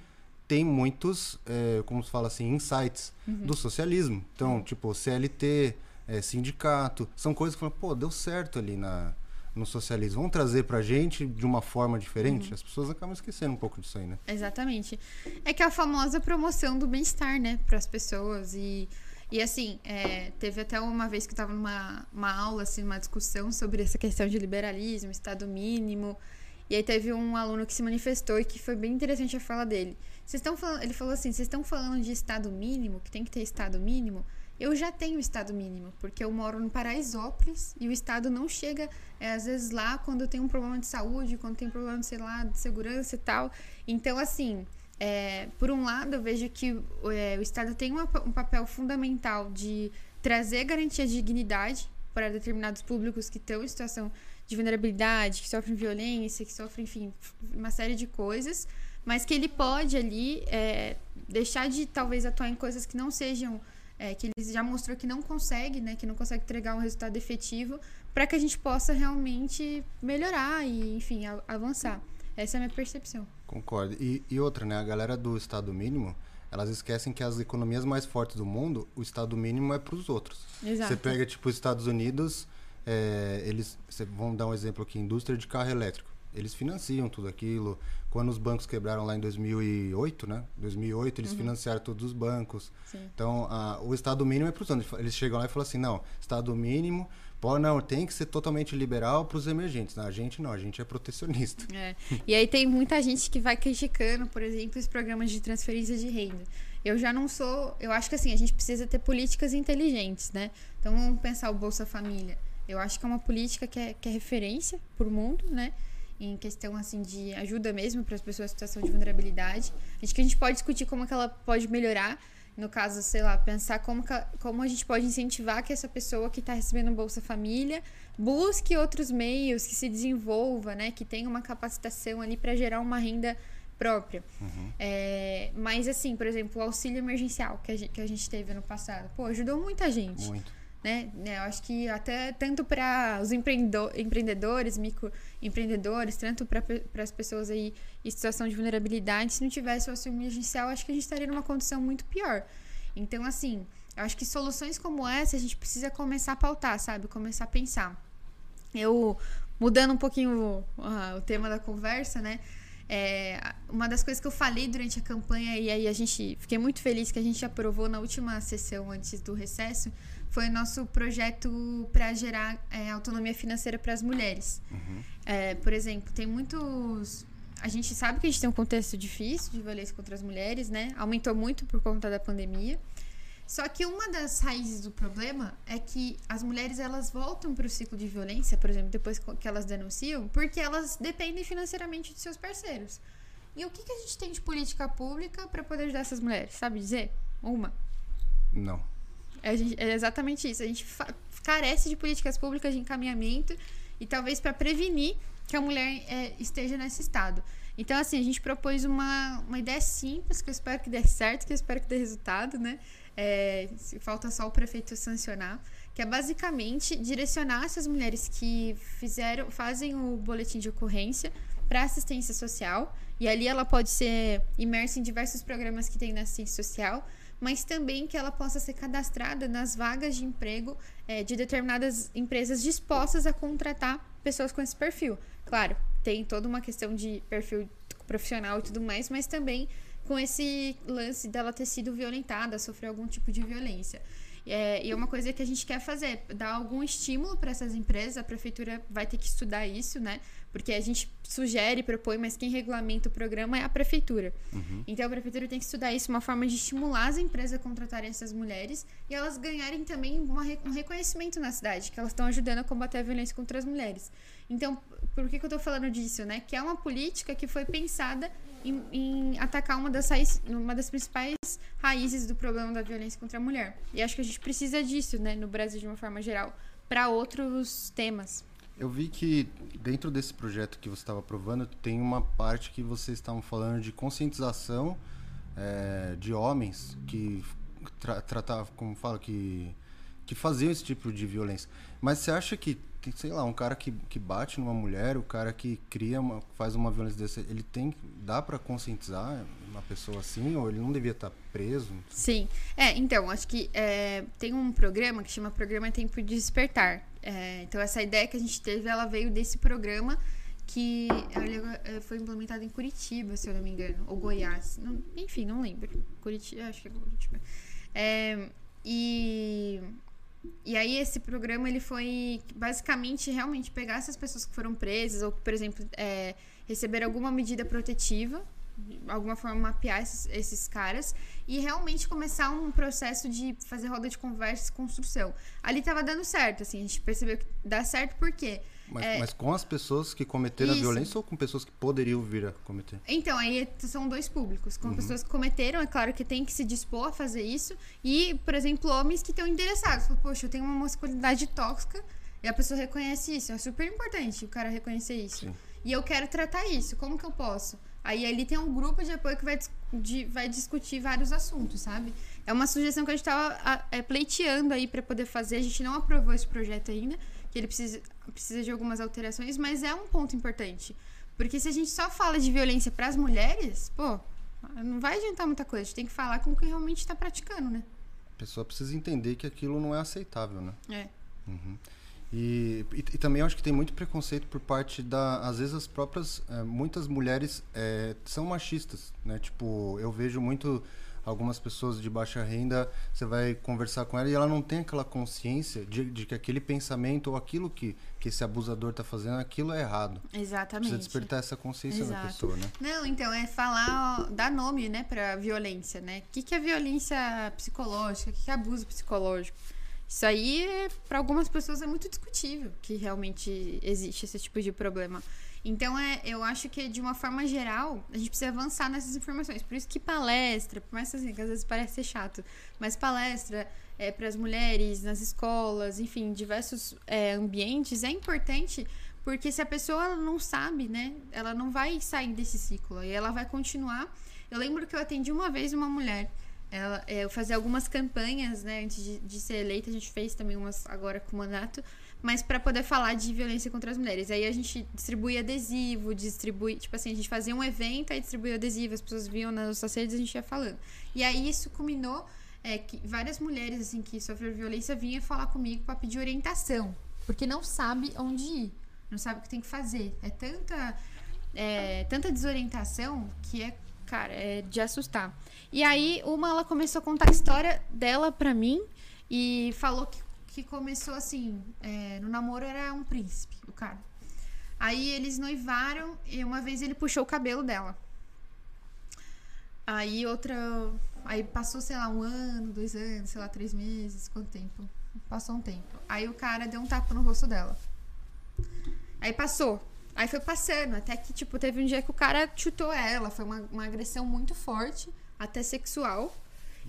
S1: tem muitos, é, como se fala assim, insights do socialismo. Então, tipo, CLT, é, sindicato, são coisas que falam, pô, deu certo ali na, no socialismo. Vamos trazer pra gente de uma forma diferente? As pessoas acabam esquecendo um pouco disso aí, né?
S2: Exatamente. É que a famosa promoção do bem-estar, né, para as pessoas e e assim, é, teve até uma vez que eu tava numa uma aula, assim, uma discussão sobre essa questão de liberalismo, Estado mínimo. E aí teve um aluno que se manifestou e que foi bem interessante a fala dele. Vocês estão falando, ele falou assim, vocês estão falando de Estado mínimo, que tem que ter Estado mínimo? Eu já tenho estado mínimo, porque eu moro no Paraisópolis e o estado não chega, é, às vezes, lá quando tem um problema de saúde, quando tem problema, sei lá, de segurança e tal. Então, assim, é, por um lado, eu vejo que é, o estado tem uma, um papel fundamental de trazer garantia de dignidade para determinados públicos que estão em situação de vulnerabilidade, que sofrem violência, que sofrem, enfim, uma série de coisas, mas que ele pode ali é, deixar de talvez atuar em coisas que não sejam é, que ele já mostrou que não consegue, né, que não consegue entregar um resultado efetivo, para que a gente possa realmente melhorar e, enfim, a, avançar. Essa é a minha percepção.
S1: Concordo. E, e outra, né, a galera do Estado mínimo, elas esquecem que as economias mais fortes do mundo, o Estado mínimo é para os outros.
S2: Exato.
S1: Você pega, tipo, os Estados Unidos, é, eles, cê, vamos dar um exemplo aqui, indústria de carro elétrico. Eles financiam tudo aquilo. Quando os bancos quebraram lá em 2008, né? 2008, eles uhum. financiaram todos os bancos.
S2: Sim.
S1: Então, a, o Estado mínimo é para os outros. Eles chegam lá e falam assim, não, Estado mínimo, pô, não, tem que ser totalmente liberal para os emergentes. Não, a gente não, a gente é protecionista.
S2: É. E aí tem muita gente que vai criticando, por exemplo, os programas de transferência de renda. Eu já não sou... Eu acho que assim, a gente precisa ter políticas inteligentes, né? Então, vamos pensar o Bolsa Família. Eu acho que é uma política que é, que é referência para o mundo, né? Em questão assim de ajuda mesmo para as pessoas em situação de vulnerabilidade. Acho que a gente pode discutir como que ela pode melhorar, no caso, sei lá, pensar como, como a gente pode incentivar que essa pessoa que está recebendo Bolsa Família busque outros meios, que se desenvolva, né, que tenha uma capacitação ali para gerar uma renda própria.
S1: Uhum.
S2: É, mas assim, por exemplo, o auxílio emergencial que a gente, que a gente teve ano passado, pô, ajudou muita gente.
S1: Muito
S2: né? Eu acho que até tanto para os empreendedores, microempreendedores, tanto para as pessoas aí em situação de vulnerabilidade, se não tivesse o auxílio emergencial, acho que a gente estaria numa condição muito pior. Então, assim, eu acho que soluções como essa a gente precisa começar a pautar, sabe? Começar a pensar. Eu, mudando um pouquinho o tema da conversa, né? É, uma das coisas que eu falei durante a campanha, e aí a gente fiquei muito feliz que a gente aprovou na última sessão antes do recesso, foi o nosso projeto para gerar é, autonomia financeira para as mulheres.
S1: Uhum.
S2: É, por exemplo, tem muitos. A gente sabe que a gente tem um contexto difícil de violência contra as mulheres, né? Aumentou muito por conta da pandemia. Só que uma das raízes do problema é que as mulheres elas voltam para o ciclo de violência, por exemplo, depois que elas denunciam, porque elas dependem financeiramente de seus parceiros. E o que, que a gente tem de política pública para poder ajudar essas mulheres? Sabe dizer? Uma?
S1: Não.
S2: É, é exatamente isso. A gente carece de políticas públicas de encaminhamento e talvez para prevenir que a mulher é, esteja nesse estado. Então, assim, a gente propôs uma, uma ideia simples, que eu espero que dê certo, que eu espero que dê resultado, né? É, falta só o prefeito sancionar, que é basicamente direcionar essas mulheres que fizeram, fazem o boletim de ocorrência para assistência social, e ali ela pode ser imersa em diversos programas que tem na assistência social, mas também que ela possa ser cadastrada nas vagas de emprego é, de determinadas empresas dispostas a contratar pessoas com esse perfil. Claro, tem toda uma questão de perfil profissional e tudo mais, mas também com esse lance dela ter sido violentada, sofrer algum tipo de violência. É, e é uma coisa que a gente quer fazer, dar algum estímulo para essas empresas. A prefeitura vai ter que estudar isso, né? Porque a gente sugere, propõe, mas quem regulamenta o programa é a prefeitura.
S1: Uhum.
S2: Então a prefeitura tem que estudar isso, uma forma de estimular as empresas a contratarem essas mulheres e elas ganharem também uma, um reconhecimento na cidade, que elas estão ajudando a combater a violência contra as mulheres. Então, por que, que eu estou falando disso, né? Que é uma política que foi pensada em, em atacar uma das, raiz, uma das principais raízes do problema da violência contra a mulher. E acho que a gente precisa disso, né, no Brasil de uma forma geral, para outros temas.
S1: Eu vi que dentro desse projeto que você estava aprovando tem uma parte que vocês estavam falando de conscientização é, de homens que tra tratavam, como fala, que que faziam esse tipo de violência. Mas você acha que, sei lá, um cara que, que bate numa mulher, o cara que cria, uma, faz uma violência desse, ele tem, dá para conscientizar uma pessoa assim, ou ele não devia estar tá preso?
S2: Sim. É, então, acho que é, tem um programa que chama Programa Tempo de Despertar. É, então, essa ideia que a gente teve, ela veio desse programa que é, foi implementado em Curitiba, se eu não me engano, ou Goiás. Não, enfim, não lembro. Curitiba, acho que é Curitiba. É, e e aí esse programa ele foi basicamente realmente pegar essas pessoas que foram presas ou que, por exemplo, é, receberam alguma medida protetiva de alguma forma mapear esses, esses caras e realmente começar um processo de fazer roda de conversa e construção. Ali tava dando certo, assim, a gente percebeu que dá certo por quê?
S1: Mas,
S2: É.
S1: mas com as pessoas que cometeram a
S2: Isso.
S1: violência ou com pessoas que poderiam vir a cometer?
S2: Então, aí são dois públicos. Com pessoas que cometeram, é claro que tem que se dispor a fazer isso. E, por exemplo, homens que estão interessados. Poxa, eu tenho uma masculinidade tóxica e a pessoa reconhece isso. É super importante o cara reconhecer isso.
S1: Sim.
S2: E eu quero tratar isso. Como que eu posso? Aí ali tem um grupo de apoio que vai, de- vai discutir vários assuntos, sabe? É uma sugestão que a gente estava pleiteando aí para poder fazer. A gente não aprovou esse projeto ainda, que ele precisa, precisa de algumas alterações, mas é um ponto importante. Porque se a gente só fala de violência para as mulheres, pô, não vai adiantar muita coisa. A gente tem que falar com quem realmente está praticando, né?
S1: A pessoa precisa entender que aquilo não é aceitável, né?
S2: É.
S1: E, e, e também eu acho que tem muito preconceito por parte da. Às vezes as próprias. eh, muitas mulheres eh, são machistas, né? Tipo, eu vejo muito algumas pessoas de baixa renda, você vai conversar com ela e ela não tem aquela consciência de, de que aquele pensamento ou aquilo que, que esse abusador tá fazendo, aquilo é errado.
S2: Exatamente.
S1: Precisa despertar essa consciência na
S2: Exato.
S1: pessoa, né?
S2: Não, então é falar, ó, dar nome, né, pra violência, né? O que, que é violência psicológica? O que, que é abuso psicológico? Isso aí, para algumas pessoas, é muito discutível que realmente existe esse tipo de problema. Então, é, eu acho que, de uma forma geral, a gente precisa avançar nessas informações. Por isso que palestra, por mais assim, que às vezes parece ser chato, mas palestra é, para as mulheres, nas escolas, enfim, diversos é, ambientes, é importante porque se a pessoa não sabe, né, ela não vai sair desse ciclo e ela vai continuar. Eu lembro que eu atendi uma vez uma mulher. Ela, é, eu fazia algumas campanhas, né, antes de, de ser eleita, a gente fez também umas agora com o mandato, mas para poder falar de violência contra as mulheres. Aí a gente distribuía adesivo, distribui, tipo assim, a gente fazia um evento, aí distribuía adesivo, as pessoas viam nas nossas redes, a gente ia falando. E aí isso culminou é, que várias mulheres assim que sofreram violência vinham falar comigo para pedir orientação, porque não sabe onde ir, não sabe o que tem que fazer. É tanta é, tanta desorientação que é, cara, é de assustar. E aí, uma ela começou a contar a história dela pra mim e falou que, que começou assim: é, no namoro era um príncipe, o cara. Aí eles noivaram e uma vez ele puxou o cabelo dela. Aí outra. Aí passou, sei lá, um ano, dois anos, sei lá, três meses, quanto tempo? Passou um tempo. Aí o cara deu um tapa no rosto dela. Aí passou. Aí foi passando, até que, tipo, teve um dia que o cara chutou ela. Foi uma, uma agressão muito forte, até sexual.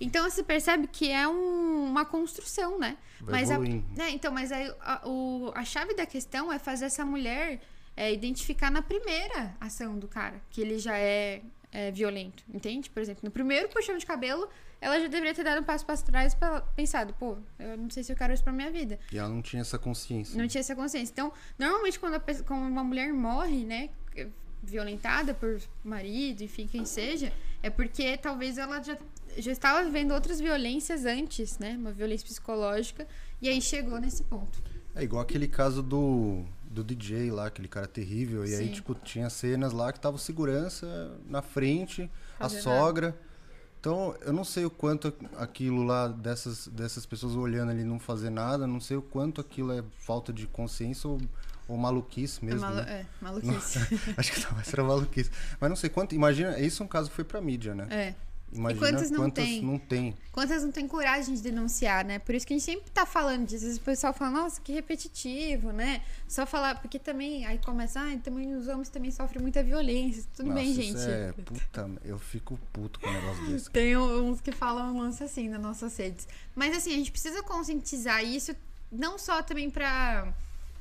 S2: Então você percebe que é um- uma construção, né?
S1: Vai
S2: mas a, né, então, mas aí a, o- a chave da questão é fazer essa mulher é, identificar na primeira ação do cara que ele já é, é violento, entende? Por exemplo, no primeiro puxão de cabelo, ela já deveria ter dado um passo para trás e pensado, pô, eu não sei se eu quero isso pra minha vida.
S1: E ela não tinha essa consciência.
S2: Não tinha essa consciência. Então, normalmente quando, a pe- quando uma mulher morre, né, violentada por marido, enfim, quem seja, é porque talvez ela já, já estava vivendo outras violências antes, né, uma violência psicológica, e aí chegou nesse ponto.
S1: É igual aquele caso do, do DJ lá, aquele cara terrível. E aí,
S2: Sim.
S1: tipo, tinha cenas lá que tava segurança na frente, a
S2: Fazendo
S1: sogra. Então, eu não sei o quanto aquilo lá, dessas, dessas pessoas olhando ali não fazer nada, não sei o quanto aquilo é falta de consciência ou, ou maluquice mesmo.
S2: é, malu-
S1: né?
S2: é, maluquice.
S1: Acho que talvez era maluquice. Mas não sei quanto. Imagina, isso é um caso que foi pra mídia, né?
S2: é.
S1: Imagina
S2: quantas não tem?
S1: não tem.
S2: Quantas não têm coragem de denunciar, né? Por isso que a gente sempre tá falando disso. Às vezes o pessoal fala, nossa, que repetitivo, né? Só falar, porque também, aí começa, ah, também os homens também sofrem muita violência. Tudo bem,
S1: Nossa,
S2: gente.
S1: isso É, puta, eu fico puto com um negócio desse.
S2: Tem uns que falam um lance assim nas nossas redes. Mas assim, a gente precisa conscientizar isso não só também para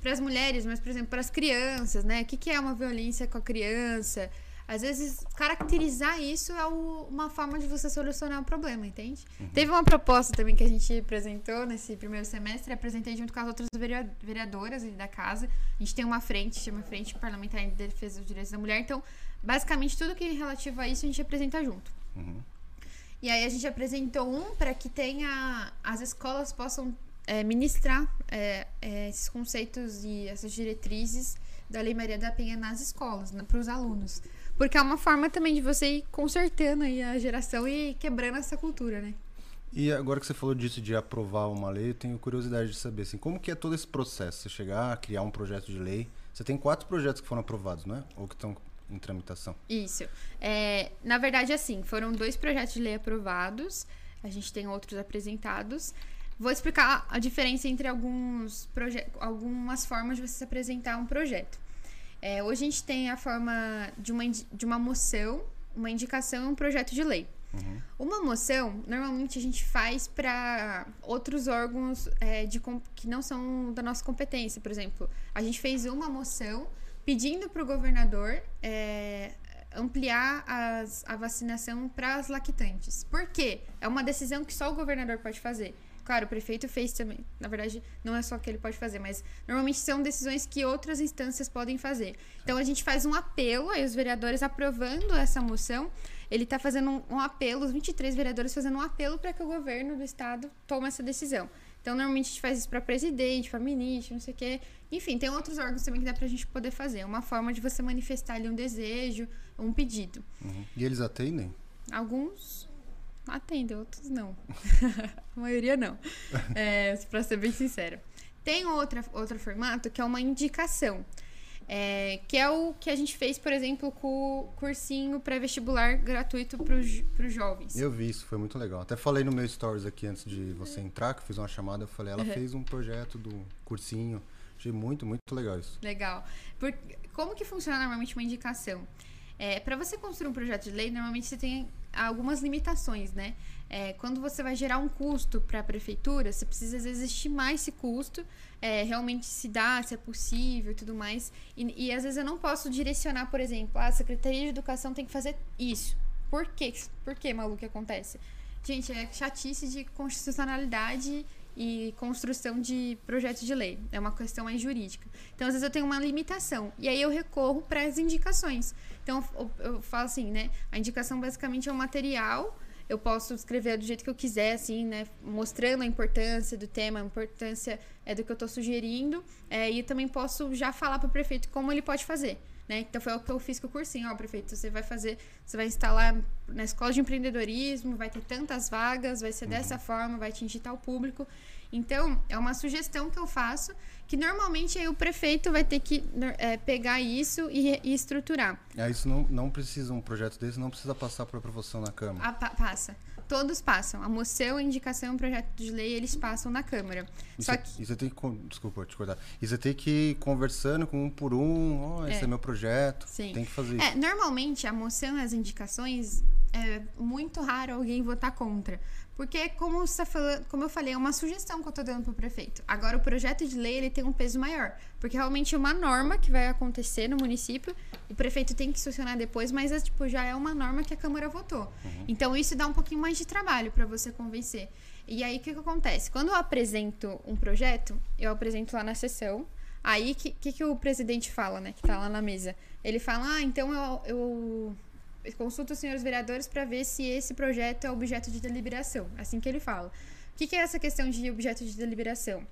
S2: para as mulheres, mas por exemplo, para as crianças, né? O que, que é uma violência com a criança? Às vezes, caracterizar isso é o- uma forma de você solucionar o problema, entende? Teve uma proposta também que a gente apresentou nesse primeiro semestre, apresentei junto com as outras verea- vereadoras da casa. A gente tem uma frente, chama Frente Parlamentar em Defesa dos Direitos da Mulher. Então, basicamente, tudo que é relativo a isso a gente apresenta junto.
S1: Uhum.
S2: E aí a gente apresentou um para que tenha as escolas possam é, ministrar é, é, esses conceitos e essas diretrizes da Lei Maria da Penha nas escolas, para os alunos. Porque é uma forma também de você ir consertando aí a geração e quebrando essa cultura, né?
S1: E agora que você falou disso de aprovar uma lei, eu tenho curiosidade de saber assim, como que é todo esse processo? Você chegar a criar um projeto de lei. Você tem quatro projetos que foram aprovados, né? Ou que estão em tramitação?
S2: Isso. É, na verdade, assim, foram dois projetos de lei aprovados. A gente tem outros apresentados. Vou explicar a diferença entre alguns algumas formas de você apresentar um projeto. É, hoje a gente tem a forma de uma, de uma moção, uma indicação e um projeto de lei. Uhum. Uma moção, normalmente a gente faz para outros órgãos é, de, que não são da nossa competência. Por exemplo, a gente fez uma moção pedindo para o governador é, ampliar as, a vacinação para as lactantes. Por quê? É uma decisão que só o governador pode fazer. Claro, o prefeito fez também. Na verdade, não é só que ele pode fazer, mas normalmente são decisões que outras instâncias podem fazer. Então a gente faz um apelo, aí os vereadores aprovando essa moção, ele está fazendo um, um, apelo, os 23 vereadores fazendo um apelo para que o governo do estado tome essa decisão. Então, normalmente a gente faz isso para presidente, para ministro, não sei o quê. Enfim, tem outros órgãos também que dá para a gente poder fazer. É uma forma de você manifestar ali um desejo, um pedido.
S1: Uhum. E eles atendem?
S2: Alguns atendem, outros não. a maioria não. É, para ser bem sincera. Tem outra, outro formato que é uma indicação. É, que é o que a gente fez, por exemplo, com o cursinho pré-vestibular gratuito para os jovens.
S1: Eu vi isso, foi muito legal. Até falei no meu stories aqui antes de você entrar, que eu fiz uma chamada, eu falei, ela uhum. fez um projeto do cursinho. Achei muito, muito legal isso.
S2: Legal. Por, como que funciona normalmente uma indicação? É, para você construir um projeto de lei, normalmente você tem algumas limitações, né? É, quando você vai gerar um custo para a prefeitura, você precisa às vezes estimar esse custo, é, realmente se dá, se é possível e tudo mais. E, e, às vezes eu não posso direcionar, por exemplo, ah, a Secretaria de Educação tem que fazer isso. Por quê? Por que, maluco, que acontece? Gente, é chatice de constitucionalidade e construção de projetos de lei. É uma questão mais jurídica. Então, às vezes eu tenho uma limitação. E aí eu recorro para as indicações. Então, eu, eu falo assim, né? A indicação basicamente é um material eu posso escrever do jeito que eu quiser, assim, né? Mostrando a importância do tema, a importância é do que eu estou sugerindo. É, e também posso já falar para o prefeito como ele pode fazer. Né? Então foi o que eu fiz com o cursinho, ó, prefeito, você vai fazer, você vai instalar na escola de empreendedorismo, vai ter tantas vagas, vai ser dessa uhum. forma, vai atingir tal público. Então, é uma sugestão que eu faço, que normalmente aí o prefeito vai ter que é, pegar isso e, e estruturar.
S1: É, isso não, não precisa, um projeto desse não precisa passar por aprovação na Câmara.
S2: Ah, pa passa. Todos passam. A moção, a indicação o projeto de lei, eles passam na Câmara.
S1: E Só que... Você tem que... Desculpa te cortar. Você tem que ir conversando com um por um. Oh, esse é. é meu projeto. Sim. Tem que fazer
S2: é, isso. normalmente, a moção e as indicações, é muito raro alguém votar contra. Porque, como, você tá falando, como eu falei, é uma sugestão que eu estou dando para o prefeito. Agora, o projeto de lei ele tem um peso maior. Porque realmente é uma norma que vai acontecer no município. O prefeito tem que solucionar depois, mas é, tipo, já é uma norma que a Câmara votou. Uhum. Então, isso dá um pouquinho mais de trabalho para você convencer. E aí, o que, que acontece? Quando eu apresento um projeto, eu apresento lá na sessão. Aí, o que, que, que, o presidente fala, né? Que está lá na mesa? Ele fala, ah, então eu, eu consulta os senhores vereadores para ver se esse projeto é objeto de deliberação. Assim que ele fala. O que, que é essa questão de objeto de deliberação?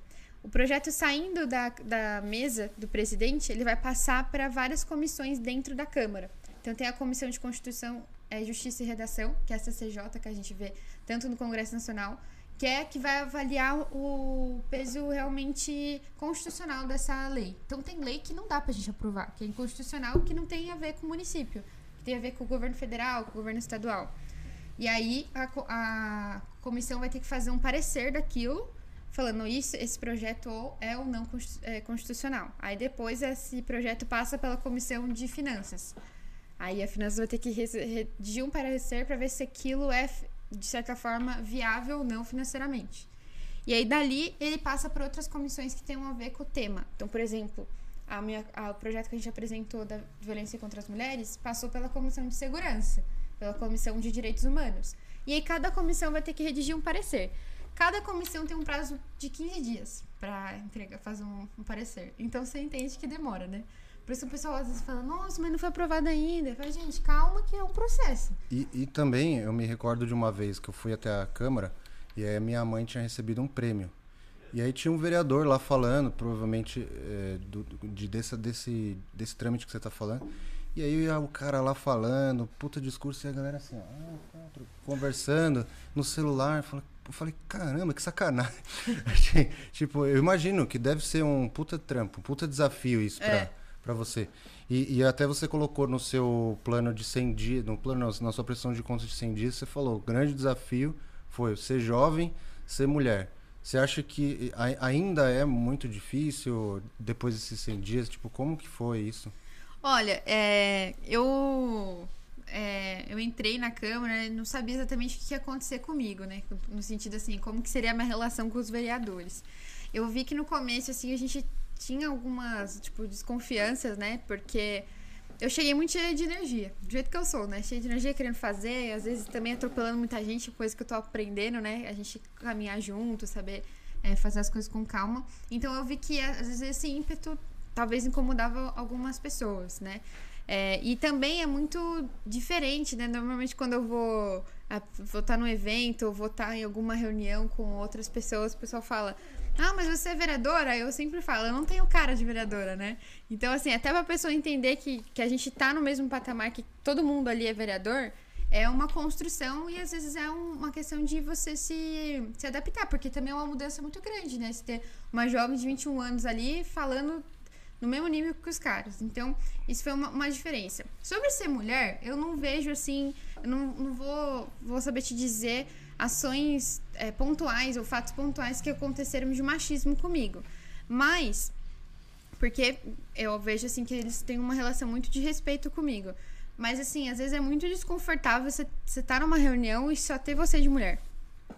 S2: O projeto saindo da, da mesa do presidente, ele vai passar para várias comissões dentro da Câmara. Então tem a Comissão de Constituição, é, Justiça e Redação, que é essa CJ que a gente vê tanto no Congresso Nacional, que é que vai avaliar o peso realmente constitucional dessa lei. Então tem lei que não dá para a gente aprovar, que é inconstitucional, que não tem a ver com o município tem a ver com o governo federal, com o governo estadual. E aí a, a comissão vai ter que fazer um parecer daquilo, falando isso, esse projeto é ou não é, constitucional. Aí depois esse projeto passa pela comissão de finanças. Aí a finanças vai ter que redigir um parecer para ver se aquilo é de certa forma viável ou não financeiramente. E aí dali ele passa para outras comissões que tenham a ver com o tema. Então, por exemplo, a minha, a, o projeto que a gente apresentou da violência contra as mulheres passou pela Comissão de Segurança, pela Comissão de Direitos Humanos. E aí cada comissão vai ter que redigir um parecer. Cada comissão tem um prazo de 15 dias para entregar, fazer um, um, parecer. Então você entende que demora, né? Por isso o pessoal às vezes fala, nossa, mas não foi aprovado ainda. Eu falo, gente, calma que é um processo.
S1: E, e também eu me recordo de uma vez que eu fui até a Câmara e aí a minha mãe tinha recebido um prêmio. E aí tinha um vereador lá falando, provavelmente, é, do, de, desse, desse, desse trâmite que você está falando. E aí o cara lá falando, puta discurso, e a galera assim, ó, conversando no celular. Eu falei, caramba, que sacanagem. tipo, eu imagino que deve ser um puta trampo, um puta desafio isso pra, é. para você. E, e, até você colocou no seu plano de 100 dias, no plano, na sua pressão de contas de 100 dias, você falou, o grande desafio foi ser jovem, ser mulher. Você acha que ainda é muito difícil depois desses 100 dias? Tipo, como que foi isso?
S2: Olha, é, eu é, eu entrei na Câmara não sabia exatamente o que ia acontecer comigo, né? No sentido assim, como que seria a minha relação com os vereadores. Eu vi que no começo, assim, a gente tinha algumas, tipo, desconfianças, né? Porque eu cheguei muito cheia de energia, do jeito que eu sou, né? Cheia de energia, querendo fazer, às vezes também atropelando muita gente, coisa que eu tô aprendendo, né? A gente caminhar junto, saber é, fazer as coisas com calma. Então eu vi que às vezes esse ímpeto talvez incomodava algumas pessoas, né? É, e também é muito diferente, né? Normalmente quando eu vou, vou estar num evento ou vou estar em alguma reunião com outras pessoas, o pessoal fala: Ah, mas você é vereadora? Eu sempre falo: Eu não tenho cara de vereadora, né? Então, assim, até pra pessoa entender que, que a gente tá no mesmo patamar, que todo mundo ali é vereador, é uma construção e às vezes é um, uma questão de você se, se adaptar, porque também é uma mudança muito grande, né? Você ter uma jovem de 21 anos ali falando no mesmo nível que os caras. Então, isso foi uma, uma diferença. Sobre ser mulher, eu não vejo assim, eu não, não vou, vou saber te dizer ações é, pontuais ou fatos pontuais que aconteceram de machismo comigo. Mas, porque eu vejo assim que eles têm uma relação muito de respeito comigo. Mas assim, às vezes é muito desconfortável você, você tá numa reunião e só ter você de mulher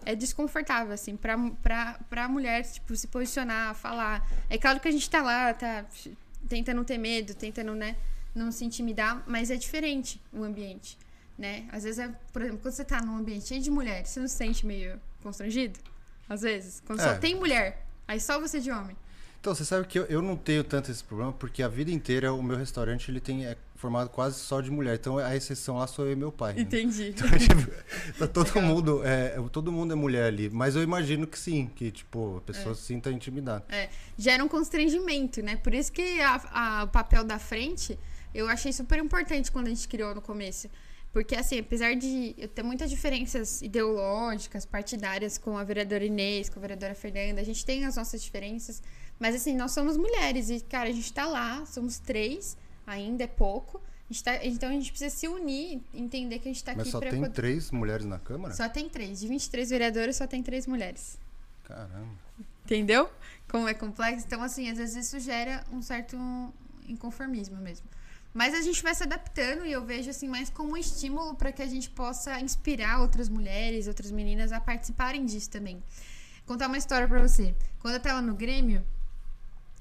S2: é desconfortável, assim, pra, pra, pra mulher, tipo, se posicionar, falar. É claro que a gente tá lá, tá tenta não ter medo, tenta não, né, não se intimidar, mas é diferente o ambiente, né? Às vezes, é, por exemplo, quando você tá num ambiente cheio de mulheres, você não se sente meio constrangido? Às vezes, quando é. só tem mulher, aí só você de homem.
S1: Então, você sabe que eu, eu não tenho tanto esse problema, porque a vida inteira o meu restaurante ele tem, é formado quase só de mulher. Então a exceção lá sou eu e meu pai.
S2: Né? Entendi.
S1: Então, tipo, tá todo mundo, é, todo mundo é mulher ali. Mas eu imagino que sim, que tipo, a pessoa é. se sinta intimidada.
S2: É, gera um constrangimento, né? Por isso que a, a, o papel da frente eu achei super importante quando a gente criou no começo. Porque, assim, apesar de eu ter muitas diferenças ideológicas, partidárias com a vereadora Inês, com a vereadora Fernanda, a gente tem as nossas diferenças. Mas assim, nós somos mulheres e, cara, a gente tá lá, somos três, ainda é pouco. A tá, então a gente precisa se unir, entender que a gente tá
S1: Mas
S2: aqui
S1: só tem poder... três mulheres na Câmara?
S2: Só tem três. De 23 vereadores, só tem três mulheres.
S1: Caramba.
S2: Entendeu? Como é complexo. Então, assim, às vezes isso gera um certo inconformismo mesmo. Mas a gente vai se adaptando e eu vejo assim mais como um estímulo para que a gente possa inspirar outras mulheres, outras meninas a participarem disso também. Contar uma história para você. Quando eu tava no Grêmio,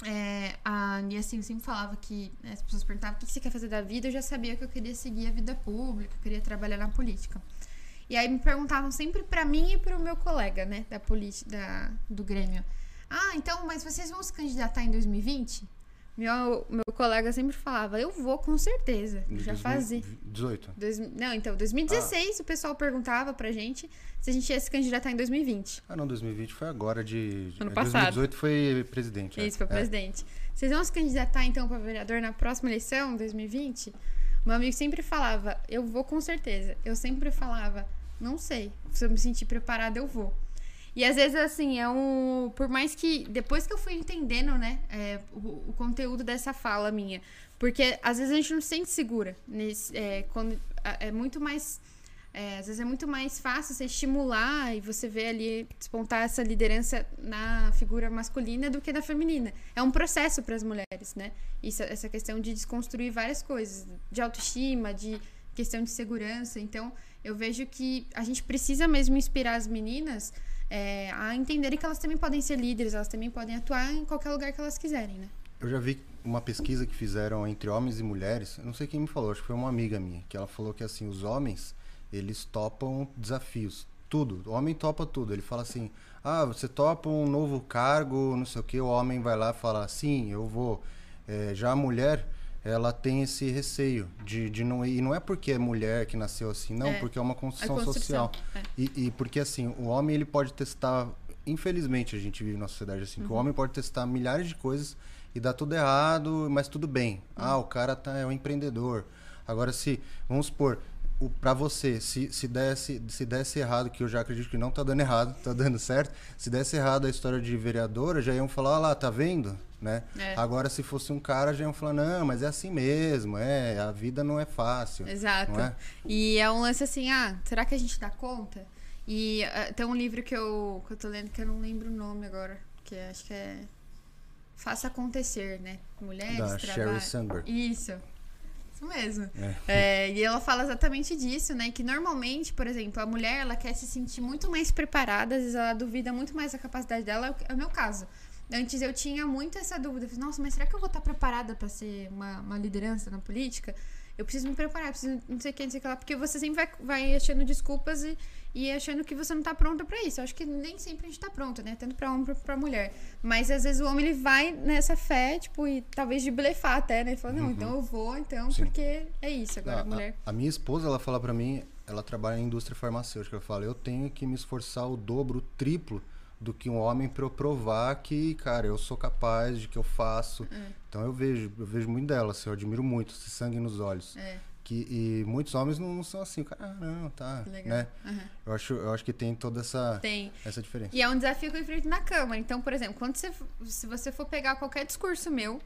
S2: é, a Nia assim, sempre falava que né, as pessoas perguntavam o que você quer fazer da vida, eu já sabia que eu queria seguir a vida pública, eu queria trabalhar na política. E aí me perguntavam sempre para mim e para o meu colega, né, da política do Grêmio. Ah, então, mas vocês vão se candidatar em 2020? Meu, meu colega sempre falava, eu vou com certeza. já fazia.
S1: 18?
S2: Dois, não, então, 2016 ah. o pessoal perguntava pra gente se a gente ia se candidatar em 2020.
S1: Ah, não, 2020 foi agora de.
S2: Ano passado.
S1: 2018 foi presidente.
S2: É. Isso, foi é. presidente. Vocês vão se candidatar então pra vereador na próxima eleição, 2020? Meu amigo sempre falava, eu vou com certeza. Eu sempre falava, não sei. Se eu me sentir preparada, eu vou. E às vezes, assim, é um. Por mais que. Depois que eu fui entendendo, né, é, o, o, conteúdo dessa fala minha. Porque às vezes a gente não se sente segura. Nesse, é, quando, é muito mais. É, às vezes é muito mais fácil você estimular e você ver ali despontar essa liderança na figura masculina do que na feminina. É um processo para as mulheres, né? Isso, essa questão de desconstruir várias coisas, de autoestima, de questão de segurança. Então, eu vejo que a gente precisa mesmo inspirar as meninas é, a entenderem que elas também podem ser líderes, elas também podem atuar em qualquer lugar que elas quiserem, né?
S1: Eu já vi uma pesquisa que fizeram entre homens e mulheres, não sei quem me falou, acho que foi uma amiga minha, que ela falou que assim, os homens, eles topam desafios, tudo. O homem topa tudo. Ele fala assim: "Ah, você topa um novo cargo, não sei o que". O homem vai lá e fala: "Sim, eu vou". É, já a mulher, ela tem esse receio de, de não e não é porque é mulher que nasceu assim não é, porque é uma construção, social é. e, e, porque assim o homem ele pode testar infelizmente a gente vive na sociedade assim uhum. que o uhum. homem pode testar milhares de coisas e dá tudo errado mas tudo bem uhum. ah o cara tá é um empreendedor agora se vamos supor o, pra você, se, se, desse, se desse errado, que eu já acredito que não tá dando errado, tá dando certo, se desse errado a história de vereadora, já iam falar, lá, tá vendo? Né?
S2: É.
S1: Agora, se fosse um cara, já iam falar, não, mas é assim mesmo, é, a vida não é fácil.
S2: Exato.
S1: É?
S2: E é um lance assim, ah, será que a gente dá conta? E ah, tem um livro que eu, que eu tô lendo que eu não lembro o nome agora, que acho que é Faça Acontecer, né? Mulheres,
S1: Da
S2: trabalho.
S1: Sandberg.
S2: Isso. Isso mesmo.
S1: É.
S2: É, e ela fala exatamente disso, né? Que normalmente, por exemplo, a mulher ela quer se sentir muito mais preparada, às vezes ela duvida muito mais da capacidade dela, é o meu caso. Antes eu tinha muito essa dúvida, eu falei, nossa, mas será que eu vou estar preparada para ser uma, uma liderança na política? Eu preciso me preparar, preciso não sei o que, não sei o que lá, porque você sempre vai, vai achando desculpas e, e achando que você não tá pronta pra isso. Eu acho que nem sempre a gente tá pronta, né? Tanto pra homem quanto pra mulher. Mas às vezes o homem ele vai nessa fé, tipo, e talvez de blefar até, né? Ele fala, não, então eu vou, então,
S1: Uhum. Sim.
S2: porque é isso. Agora
S1: A-
S2: a mulher.
S1: A, a minha esposa, ela fala pra mim, ela trabalha em indústria farmacêutica. Ela fala, eu tenho que me esforçar o dobro, o triplo do que um homem pra eu provar que, cara, eu sou capaz de que eu faço.
S2: É.
S1: Então eu vejo, eu vejo muito dela, assim, eu admiro muito esse sangue nos olhos.
S2: É,
S1: Que, e muitos homens não, não são assim, cara, ah, não, tá,
S2: legal.
S1: né?
S2: Aham.
S1: Eu acho, eu acho que tem toda essa,
S2: Tem.
S1: essa diferença.
S2: E é um desafio que eu enfrento na Câmara. Então, por exemplo, quando você, se você for pegar qualquer discurso meu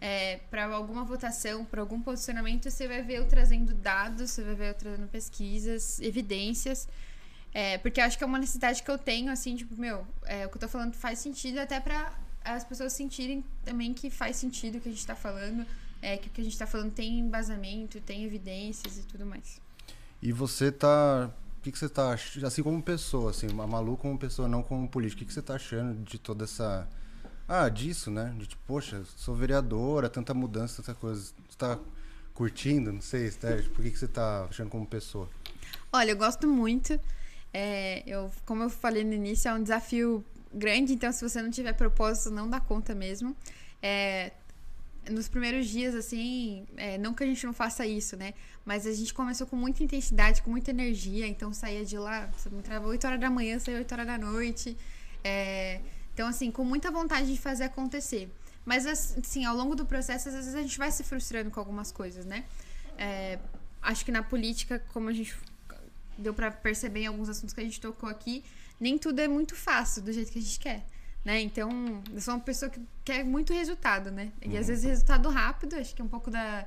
S2: é, para alguma votação, para algum posicionamento, você vai ver eu trazendo dados, você vai ver eu trazendo pesquisas, evidências. É, porque eu acho que é uma necessidade que eu tenho, assim, tipo, meu, é, o que eu tô falando faz sentido até para as pessoas sentirem também que faz sentido o que a gente tá falando, é, que o que a gente tá falando tem embasamento, tem evidências e tudo mais.
S1: E você tá. O que, que você tá achando, assim como pessoa, assim, a Malu como pessoa, não como político, o que, que você tá achando de toda essa. Ah, disso, né? De tipo, poxa, sou vereadora, tanta mudança, tanta coisa. Você tá curtindo? Não sei, Esther, por que, que você tá achando como pessoa?
S2: Olha, eu gosto muito. É, eu, como eu falei no início, é um desafio grande, então se você não tiver propósito, não dá conta mesmo. É, nos primeiros dias, assim, é, não que a gente não faça isso, né? Mas a gente começou com muita intensidade, com muita energia, então saía de lá, entrava 8 horas da manhã, saía 8 horas da noite. É, então, assim, com muita vontade de fazer acontecer. Mas, assim, ao longo do processo, às vezes a gente vai se frustrando com algumas coisas, né? É, acho que na política, como a gente deu pra perceber em alguns assuntos que a gente tocou aqui, nem tudo é muito fácil do jeito que a gente quer. Né? Então, eu sou uma pessoa que quer muito resultado, né? E às vezes resultado rápido, acho que é um pouco da,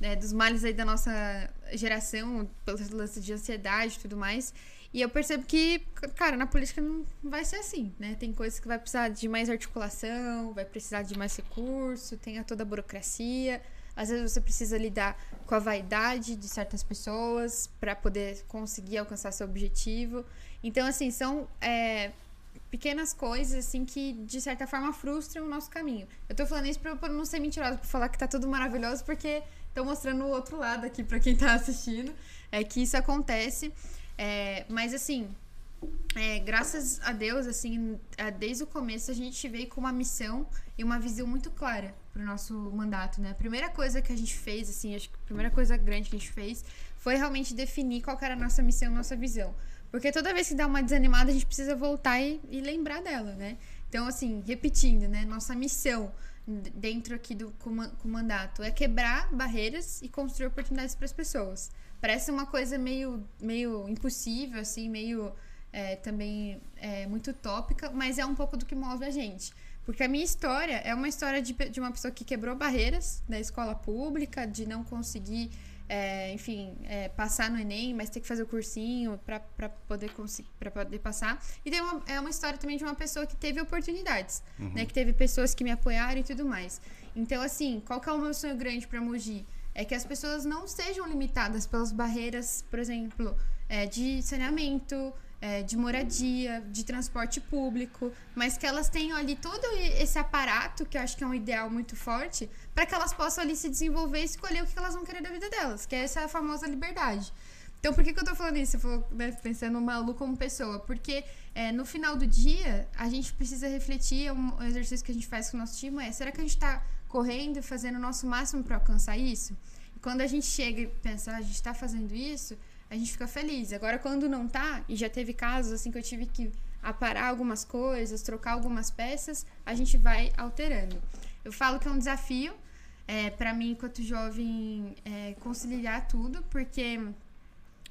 S2: né, dos males aí da nossa geração, pelo lance de ansiedade e tudo mais. E eu percebo que, cara, na política não vai ser assim, né? Tem coisas que vai precisar de mais articulação, vai precisar de mais recurso, tem a toda a burocracia. Às vezes você precisa lidar com a vaidade de certas pessoas para poder conseguir alcançar seu objetivo. Então, assim, são é, pequenas coisas assim que de certa forma frustram o nosso caminho. Eu tô falando isso pra, não ser mentirosa, pra falar que tá tudo maravilhoso, porque tô mostrando o outro lado aqui pra quem tá assistindo, é que isso acontece. É, mas assim, é, graças a Deus, assim, é, desde o começo a gente veio com uma missão e uma visão muito clara pro nosso mandato, né? A primeira coisa que a gente fez, assim, acho que a primeira coisa grande que a gente fez foi realmente definir qual era a nossa missão, nossa visão. Porque toda vez que dá uma desanimada, a gente precisa voltar e, e lembrar dela, né? Então, assim, repetindo, né? Nossa missão dentro aqui do com mandato é quebrar barreiras e construir oportunidades para as pessoas. Parece uma coisa meio, meio impossível, assim, meio é, também é, muito utópica, mas é um pouco do que move a gente. Porque a minha história é uma história de, de uma pessoa que quebrou barreiras da escola pública, de não conseguir, é, enfim, é, passar no Enem, mas ter que fazer o cursinho para poder, pra poder passar. E tem uma, é uma história também de uma pessoa que teve oportunidades, né? Que teve pessoas que me apoiaram e tudo mais. Então, assim, qual que é o meu sonho grande para Mogi? É que as pessoas não sejam limitadas pelas barreiras, por exemplo, é, de saneamento, é, de moradia, de transporte público, mas que elas tenham ali todo esse aparato, que eu acho que é um ideal muito forte, para que elas possam ali se desenvolver e escolher o que elas vão querer da vida delas, que é essa famosa liberdade. Então, por que, que eu tô falando isso? Eu vou né, pensando Malu como pessoa. Porque é, no final do dia, a gente precisa refletir. Um exercício que a gente faz com o nosso time é: será que a gente tá correndo e fazendo o nosso máximo para alcançar isso? E quando a gente chega e pensa, ah, a gente tá fazendo isso, a gente fica feliz. Agora, quando não tá, e já teve casos assim que eu tive que aparar algumas coisas, trocar algumas peças, a gente vai alterando. Eu falo que é um desafio, é, para mim, enquanto jovem, é, conciliar tudo, porque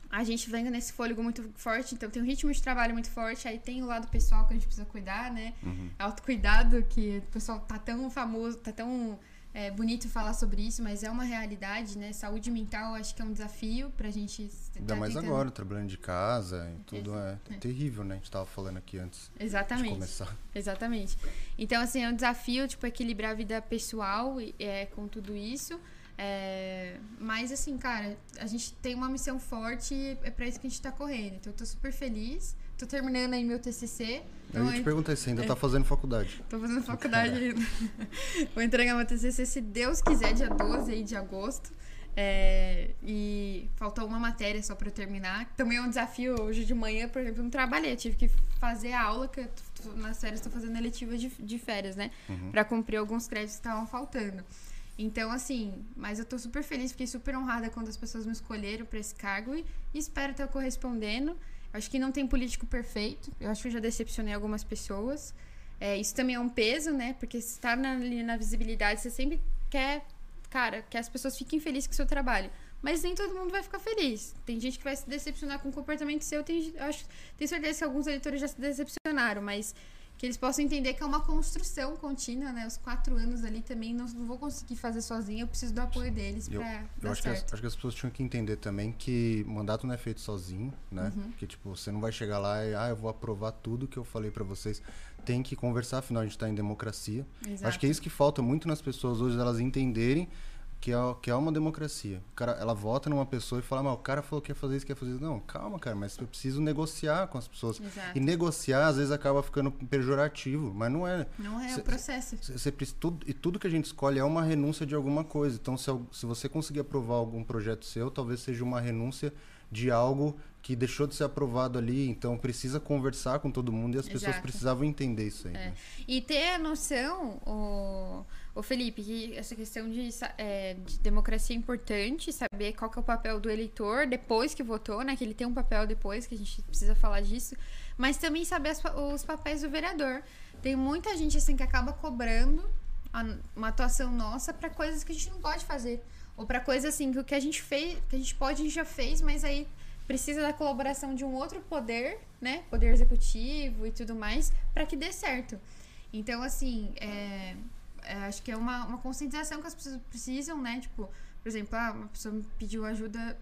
S2: a gente vem nesse fôlego muito forte, então tem um ritmo de trabalho muito forte, aí tem o lado pessoal que a gente precisa cuidar, né?
S1: Uhum.
S2: Autocuidado, que o pessoal tá tão famoso, tá tão é, bonito falar sobre isso, mas é uma realidade, né? Saúde mental acho que é um desafio pra gente.
S1: Ainda
S2: tá
S1: mais
S2: tentando-
S1: agora, trabalhando de casa e tudo é,
S2: É.
S1: terrível, né? A gente tava falando aqui antes de
S2: Exatamente.
S1: começar.
S2: Exatamente. Então, assim, é um desafio, tipo, equilibrar a vida pessoal é, com tudo isso. É, mas, assim, cara, a gente tem uma missão forte e é pra isso que a gente tá correndo. Então, eu tô super feliz. Tô terminando aí meu TCC.
S1: Eu
S2: Então,
S1: ia te perguntar se ainda
S2: é.
S1: tá fazendo faculdade.
S2: Tô fazendo faculdade ainda. Vou entregar meu TCC, se Deus quiser, dia 12 aí de agosto. É, e faltou uma matéria só eu terminar. Também é um desafio. Hoje de manhã, por exemplo, eu não trabalhei. Eu tive que fazer a aula, que eu tô- nas férias estou fazendo eletiva de, de férias, né?
S1: Uhum.
S2: Pra cumprir alguns créditos que estavam faltando. Então, assim, mas eu tô super feliz, fiquei super honrada quando as pessoas me escolheram pra esse cargo e, e espero estar correspondendo. Acho que não tem político perfeito, eu acho que eu já decepcionei algumas pessoas. É, isso também é um peso, né? Porque se tá na, na visibilidade, você sempre quer, cara, que as pessoas fiquem felizes com o seu trabalho. Mas nem todo mundo vai ficar feliz. Tem gente que vai se decepcionar com o comportamento seu. Tem, eu acho, tenho certeza que alguns eleitores já se decepcionaram, mas que eles possam entender que é uma construção contínua, né? Os quatro anos ali também não, não vou conseguir fazer sozinha, eu preciso do apoio deles
S1: Eu,
S2: pra
S1: eu
S2: dar
S1: acho, que as,
S2: certo.
S1: acho que as pessoas tinham que entender também que mandato não é feito sozinho, né?
S2: Uhum.
S1: Que tipo, você não vai chegar lá e, ah, eu vou aprovar tudo que eu falei pra vocês. Tem que conversar, afinal a gente tá em democracia.
S2: Exato.
S1: Acho que é isso que falta muito nas pessoas hoje, elas entenderem que é, que é uma democracia. O cara, ela vota numa pessoa e fala, mas o cara falou que ia fazer isso, que ia fazer isso. Não, calma, cara, mas eu preciso negociar com as pessoas.
S2: Exato.
S1: E negociar, às vezes, acaba ficando pejorativo, mas não é.
S2: Não é
S1: Cê-
S2: o processo.
S1: Você precisa, tudo, e tudo que a gente escolhe é uma renúncia de alguma coisa. Então, se, se você conseguir aprovar algum projeto seu, talvez seja uma renúncia de algo que deixou de ser aprovado ali. Então, precisa conversar com todo mundo e as pessoas
S2: Exato.
S1: precisavam entender isso aí.
S2: É.
S1: né?
S2: E ter a noção, o, o Felipe, que essa questão de, é, de democracia é importante, saber qual que é o papel do eleitor depois que votou, né? Que ele tem um papel depois, que a gente precisa falar disso. Mas também saber as os papéis do vereador. Tem muita gente assim que acaba cobrando a- uma atuação nossa para coisas que a gente não pode fazer. Ou para coisas assim que o que a gente fez, que a gente pode, a gente já fez, mas aí precisa da colaboração de um outro poder, né? Poder executivo e tudo mais, para que dê certo. Então, assim, é, é, acho que é uma, uma conscientização que as pessoas precisam, né? Tipo, por exemplo, ah, uma pessoa me pediu ajuda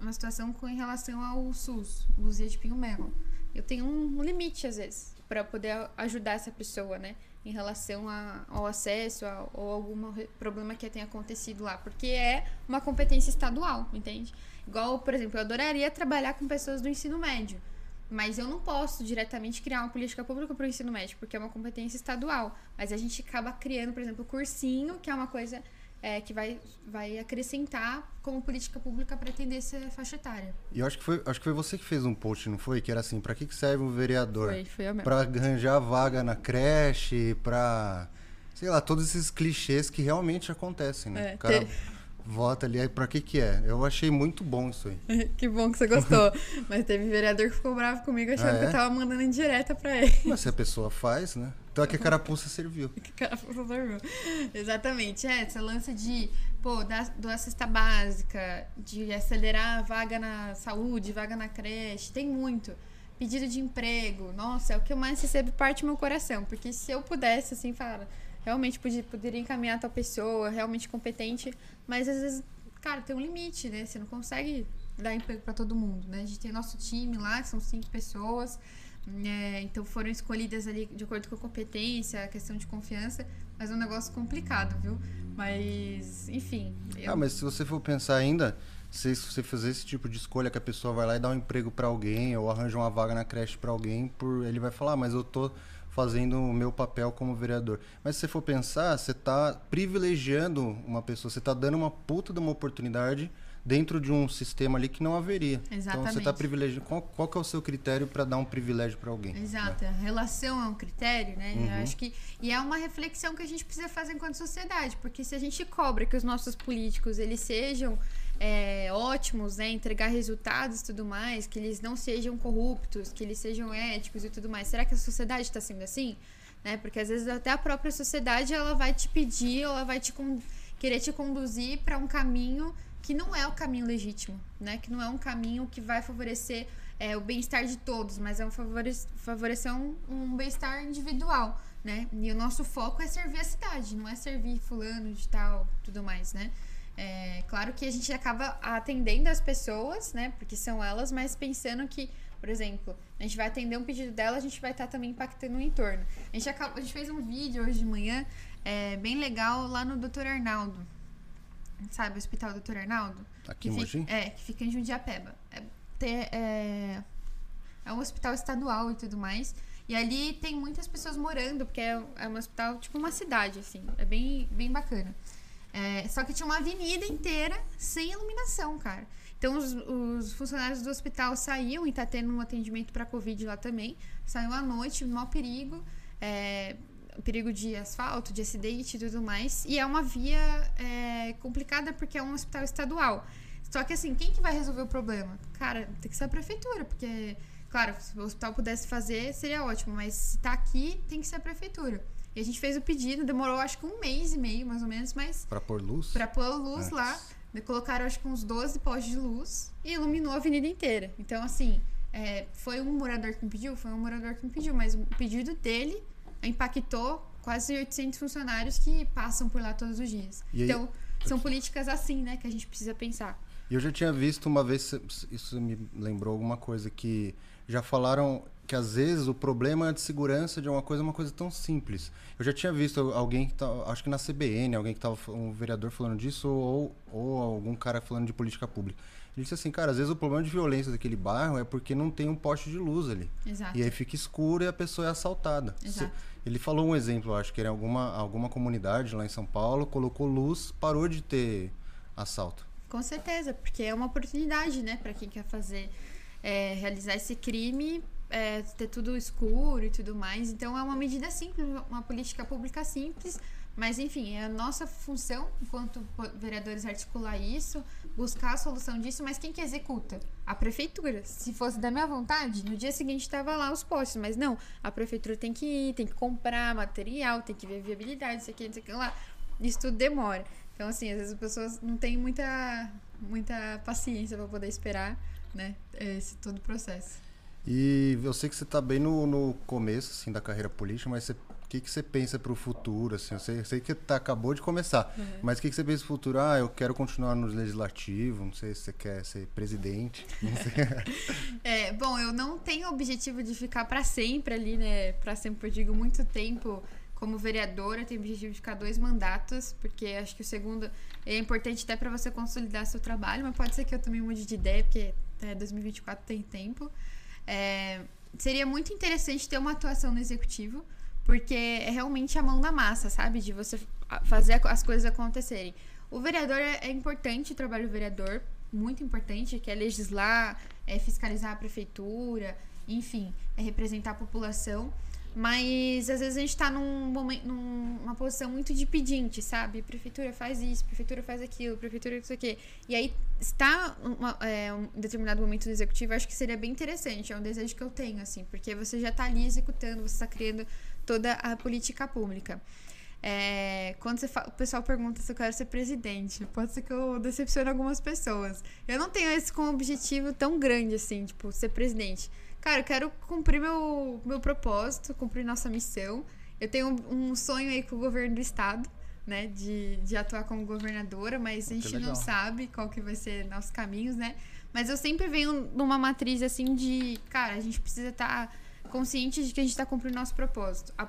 S2: uma situação com em relação ao SUS, Luzia de Pinho Melo. Eu tenho um limite, às vezes, para poder ajudar essa pessoa, né? Em relação a- ao acesso a, ou algum problema que tenha acontecido lá. Porque é uma competência estadual, entende? Igual, por exemplo, eu adoraria trabalhar com pessoas do ensino médio. Mas eu não posso diretamente criar uma política pública para o ensino médio, porque é uma competência estadual. Mas a gente acaba criando, por exemplo, o cursinho, que é uma coisa é, que vai, vai acrescentar como política pública para atender essa faixa etária.
S1: E eu acho que, foi, acho que foi você que fez um post, não foi? Que era assim, pra que, que serve um vereador?
S2: Foi, foi a mesma.
S1: Pra arranjar vaga na creche, pra... Sei lá, todos esses clichês que realmente acontecem, né?
S2: É,
S1: o cara
S2: te-
S1: vota ali, aí pra que que é? Eu achei muito bom isso aí.
S2: que bom que você gostou. Mas teve vereador que ficou bravo comigo achando
S1: Ah, é?
S2: que eu tava mandando indireta pra ele.
S1: Mas se a pessoa faz, né? Então é que a carapuça serviu.
S2: Que cara foi dormiu. Exatamente, é, essa lança de, pô, dar, doar cesta básica, de acelerar a vaga na saúde, vaga na creche, tem muito. Pedido de emprego, nossa, é o que eu mais recebo parte do meu coração, porque se eu pudesse, assim, falar, realmente podia, poderia encaminhar tal pessoa, realmente competente, mas às vezes, cara, tem um limite, né? Você não consegue dar emprego pra todo mundo, né? A gente tem nosso time lá, que são cinco pessoas, é, então foram escolhidas ali de acordo com a competência, a questão de confiança, mas é um negócio complicado, viu? Mas, enfim. eu-
S1: Ah, mas se você for pensar ainda, se você fazer esse tipo de escolha que a pessoa vai lá e dá um emprego pra alguém ou arranja uma vaga na creche pra alguém, por ele vai falar, ah, mas eu tô fazendo o meu papel como vereador. Mas se você for pensar, você tá privilegiando uma pessoa, você tá dando uma puta de uma oportunidade dentro de um sistema ali que não haveria. Então você tá
S2: Exatamente.
S1: privilegiando. Qual, qual que é o seu critério pra dar um privilégio pra alguém?
S2: Exato, a relação é um critério, né?
S1: Uhum.
S2: Eu acho que e é uma reflexão que a gente precisa fazer enquanto sociedade, porque se a gente cobra que os nossos políticos eles sejam é, ótimos, né, entregar resultados e tudo mais, que eles não sejam corruptos, que eles sejam éticos e tudo mais, será que a sociedade está sendo assim? Né? Porque às vezes até a própria sociedade ela vai te pedir, ela vai te querer te conduzir para um caminho que não é o caminho legítimo, né? Que não é um caminho que vai favorecer é, o bem-estar de todos, mas é um favorecer, favorecer um, um bem-estar individual, né? E o nosso foco é servir a cidade, não é servir fulano de tal, tudo mais, né? É, claro que a gente acaba atendendo as pessoas, né? Porque são elas, mas pensando que, por exemplo, a gente vai atender um pedido dela, a gente vai estar também impactando o entorno. A gente, acaba, a gente fez um vídeo hoje de manhã é, bem legal lá no Dr. Arnaldo. Sabe, o Hospital Dr. Arnaldo?
S1: Aqui
S2: em
S1: Mogi?
S2: É, que fica em Jundiapeba. É, ter, é, é um hospital estadual e tudo mais. E ali tem muitas pessoas morando, porque é, é um hospital, tipo uma cidade, assim. É bem, bem bacana. É, só que tinha uma avenida inteira sem iluminação, cara. Então os, os funcionários do hospital saíam e tá tendo um atendimento para Covid lá também. Saiu à noite, mau perigo. É, perigo de asfalto, de acidente e tudo mais. E é uma via é, complicada porque é um hospital estadual. Só que assim, quem que vai resolver o problema? Cara, tem que ser a prefeitura, porque, claro, se o hospital pudesse fazer, seria ótimo, mas se tá aqui, tem que ser a prefeitura. E a gente fez o pedido, demorou acho que um mês e meio, mais ou menos, mas.
S1: Pra pôr luz?
S2: Pra pôr luz lá. Colocaram acho que uns 12 postes de luz e iluminou a avenida inteira. Então, assim, é, foi um morador que me pediu? Foi um morador que me pediu, mas o pedido dele impactou quase 800 funcionários que passam por lá todos os dias.
S1: E aí-
S2: então, são políticas assim, né, que a gente precisa pensar.
S1: E eu já tinha visto uma vez, isso me lembrou alguma coisa, que já falaram que às vezes o problema de segurança de uma coisa é uma coisa tão simples. Eu já tinha visto alguém que tá, acho que na CBN, alguém que tava, um vereador falando disso, ou, ou algum cara falando de política pública. Ele disse assim, cara, às vezes o problema de violência daquele bairro é porque não tem um poste de luz ali.
S2: Exato.
S1: E aí fica escuro e a pessoa é assaltada.
S2: Exato.
S1: Ele falou um exemplo, acho que era em alguma, alguma comunidade lá em São Paulo, colocou luz, parou de ter assalto.
S2: Com certeza, porque é uma oportunidade, né, para quem quer fazer, é, realizar esse crime, é, ter tudo escuro e tudo mais. Então é uma medida simples, uma política pública simples, mas enfim, é a nossa função, enquanto vereadores, articular isso, buscar a solução disso, mas quem que executa? A prefeitura. Se fosse da minha vontade, no dia seguinte estava lá os postes, mas não, a prefeitura tem que ir, tem que comprar material, tem que ver viabilidade, isso aqui, isso aqui lá. Isso tudo demora. Então, assim, às vezes as pessoas não têm muita, muita paciência para poder esperar, né, esse todo o processo.
S1: E eu sei que você está bem no, no começo assim, da carreira política, mas o que, que você pensa para o futuro? Assim? Eu sei, sei que tá, acabou de começar, mas o que, que você pensa para o futuro? Ah, eu quero continuar no legislativo, não sei se você quer ser presidente.
S2: É, bom, eu não tenho o objetivo de ficar para sempre ali, né? Para sempre, eu digo, muito tempo como vereadora. Tenho o objetivo de ficar dois mandatos, porque acho que o segundo é importante até para você consolidar seu trabalho, mas pode ser que eu também mude de ideia, porque até 2024 tem tempo. É, seria muito interessante ter uma atuação no executivo, porque é realmente a mão na massa, sabe? De você fa- fazer as coisas acontecerem. O vereador é, é importante, o trabalho do vereador, muito importante, que é legislar, é fiscalizar a prefeitura, enfim, é representar a população. Mas às vezes a gente está num momen- numa posição muito de pedinte, sabe? Prefeitura faz isso, prefeitura faz aquilo, prefeitura isso aqui. E aí está uma, é, um determinado momento do executivo, acho que seria bem interessante, é um desejo que eu tenho, assim, porque você já está ali executando, você está criando toda a política pública. É, quando você fa- o pessoal pergunta se eu quero ser presidente, pode ser que eu decepcione algumas pessoas. Eu não tenho esse como objetivo tão grande assim, tipo, ser presidente. Cara, eu quero cumprir meu, meu propósito, cumprir nossa missão. Eu tenho um, um sonho aí com o governo do estado, né, de, de atuar como governadora, mas a gente não
S1: legal.
S2: sabe qual que vai ser nossos caminhos, né? Mas eu sempre venho numa matriz assim de, cara, a gente precisa estar consciente de que a gente está cumprindo nosso propósito. A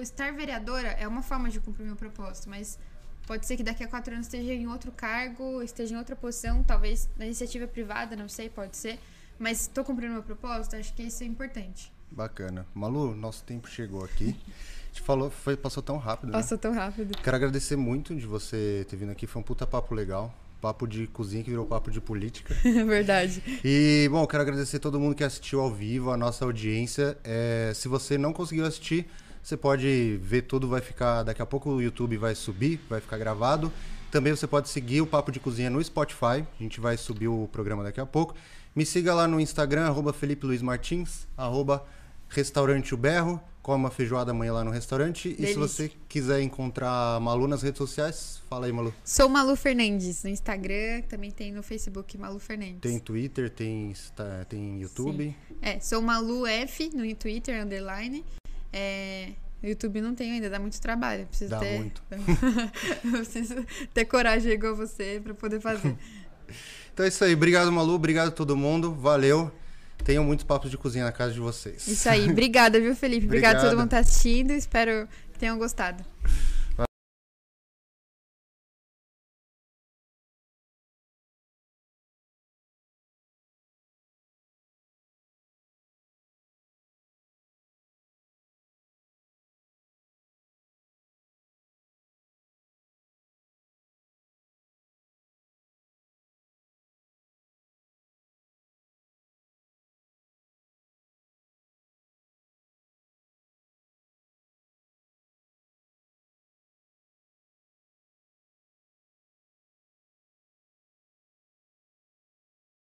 S2: estar vereadora é uma forma de cumprir meu propósito, mas pode ser que daqui a quatro anos esteja em outro cargo, esteja em outra posição, talvez na iniciativa privada, não sei, pode ser. Mas estou cumprindo meu propósito, acho que isso é importante.
S1: Bacana. Malu, nosso tempo chegou aqui. A gente falou, foi, passou tão rápido, né?
S2: Passou tão rápido.
S1: Quero agradecer muito de você ter vindo aqui. Foi um puta papo legal. Papo de cozinha que virou papo de política.
S2: Verdade.
S1: E, bom, quero agradecer todo mundo que assistiu ao vivo, a nossa audiência. É, se você não conseguiu assistir, você pode ver tudo, vai ficar. Daqui a pouco o YouTube vai subir, vai ficar gravado. Também você pode seguir o Papo de Cozinha no Spotify. A gente vai subir o programa daqui a pouco. Me siga lá no Instagram, arroba Felipe Luiz Martins, arroba Restaurante O Berro. come feijoada amanhã lá no restaurante. E se
S2: Delícia.
S1: você quiser encontrar a Malu nas redes sociais, fala aí, Malu.
S2: Sou Malu Fernandes no Instagram, também tem no Facebook Malu Fernandes.
S1: Tem Twitter, tem, Insta- tem YouTube.
S2: É, sou Malu F no Twitter, underline. É, YouTube não tenho ainda, dá muito trabalho. Preciso
S1: Dá
S2: ter,
S1: muito.
S2: Preciso ter coragem igual você pra poder fazer.
S1: Então é isso aí. Obrigado, Malu. Obrigado a todo mundo. Valeu. Tenham muitos papos de cozinha na casa de vocês.
S2: Isso aí. Obrigada, viu, Felipe? Obrigada a todo mundo que tá assistindo. Espero que tenham gostado.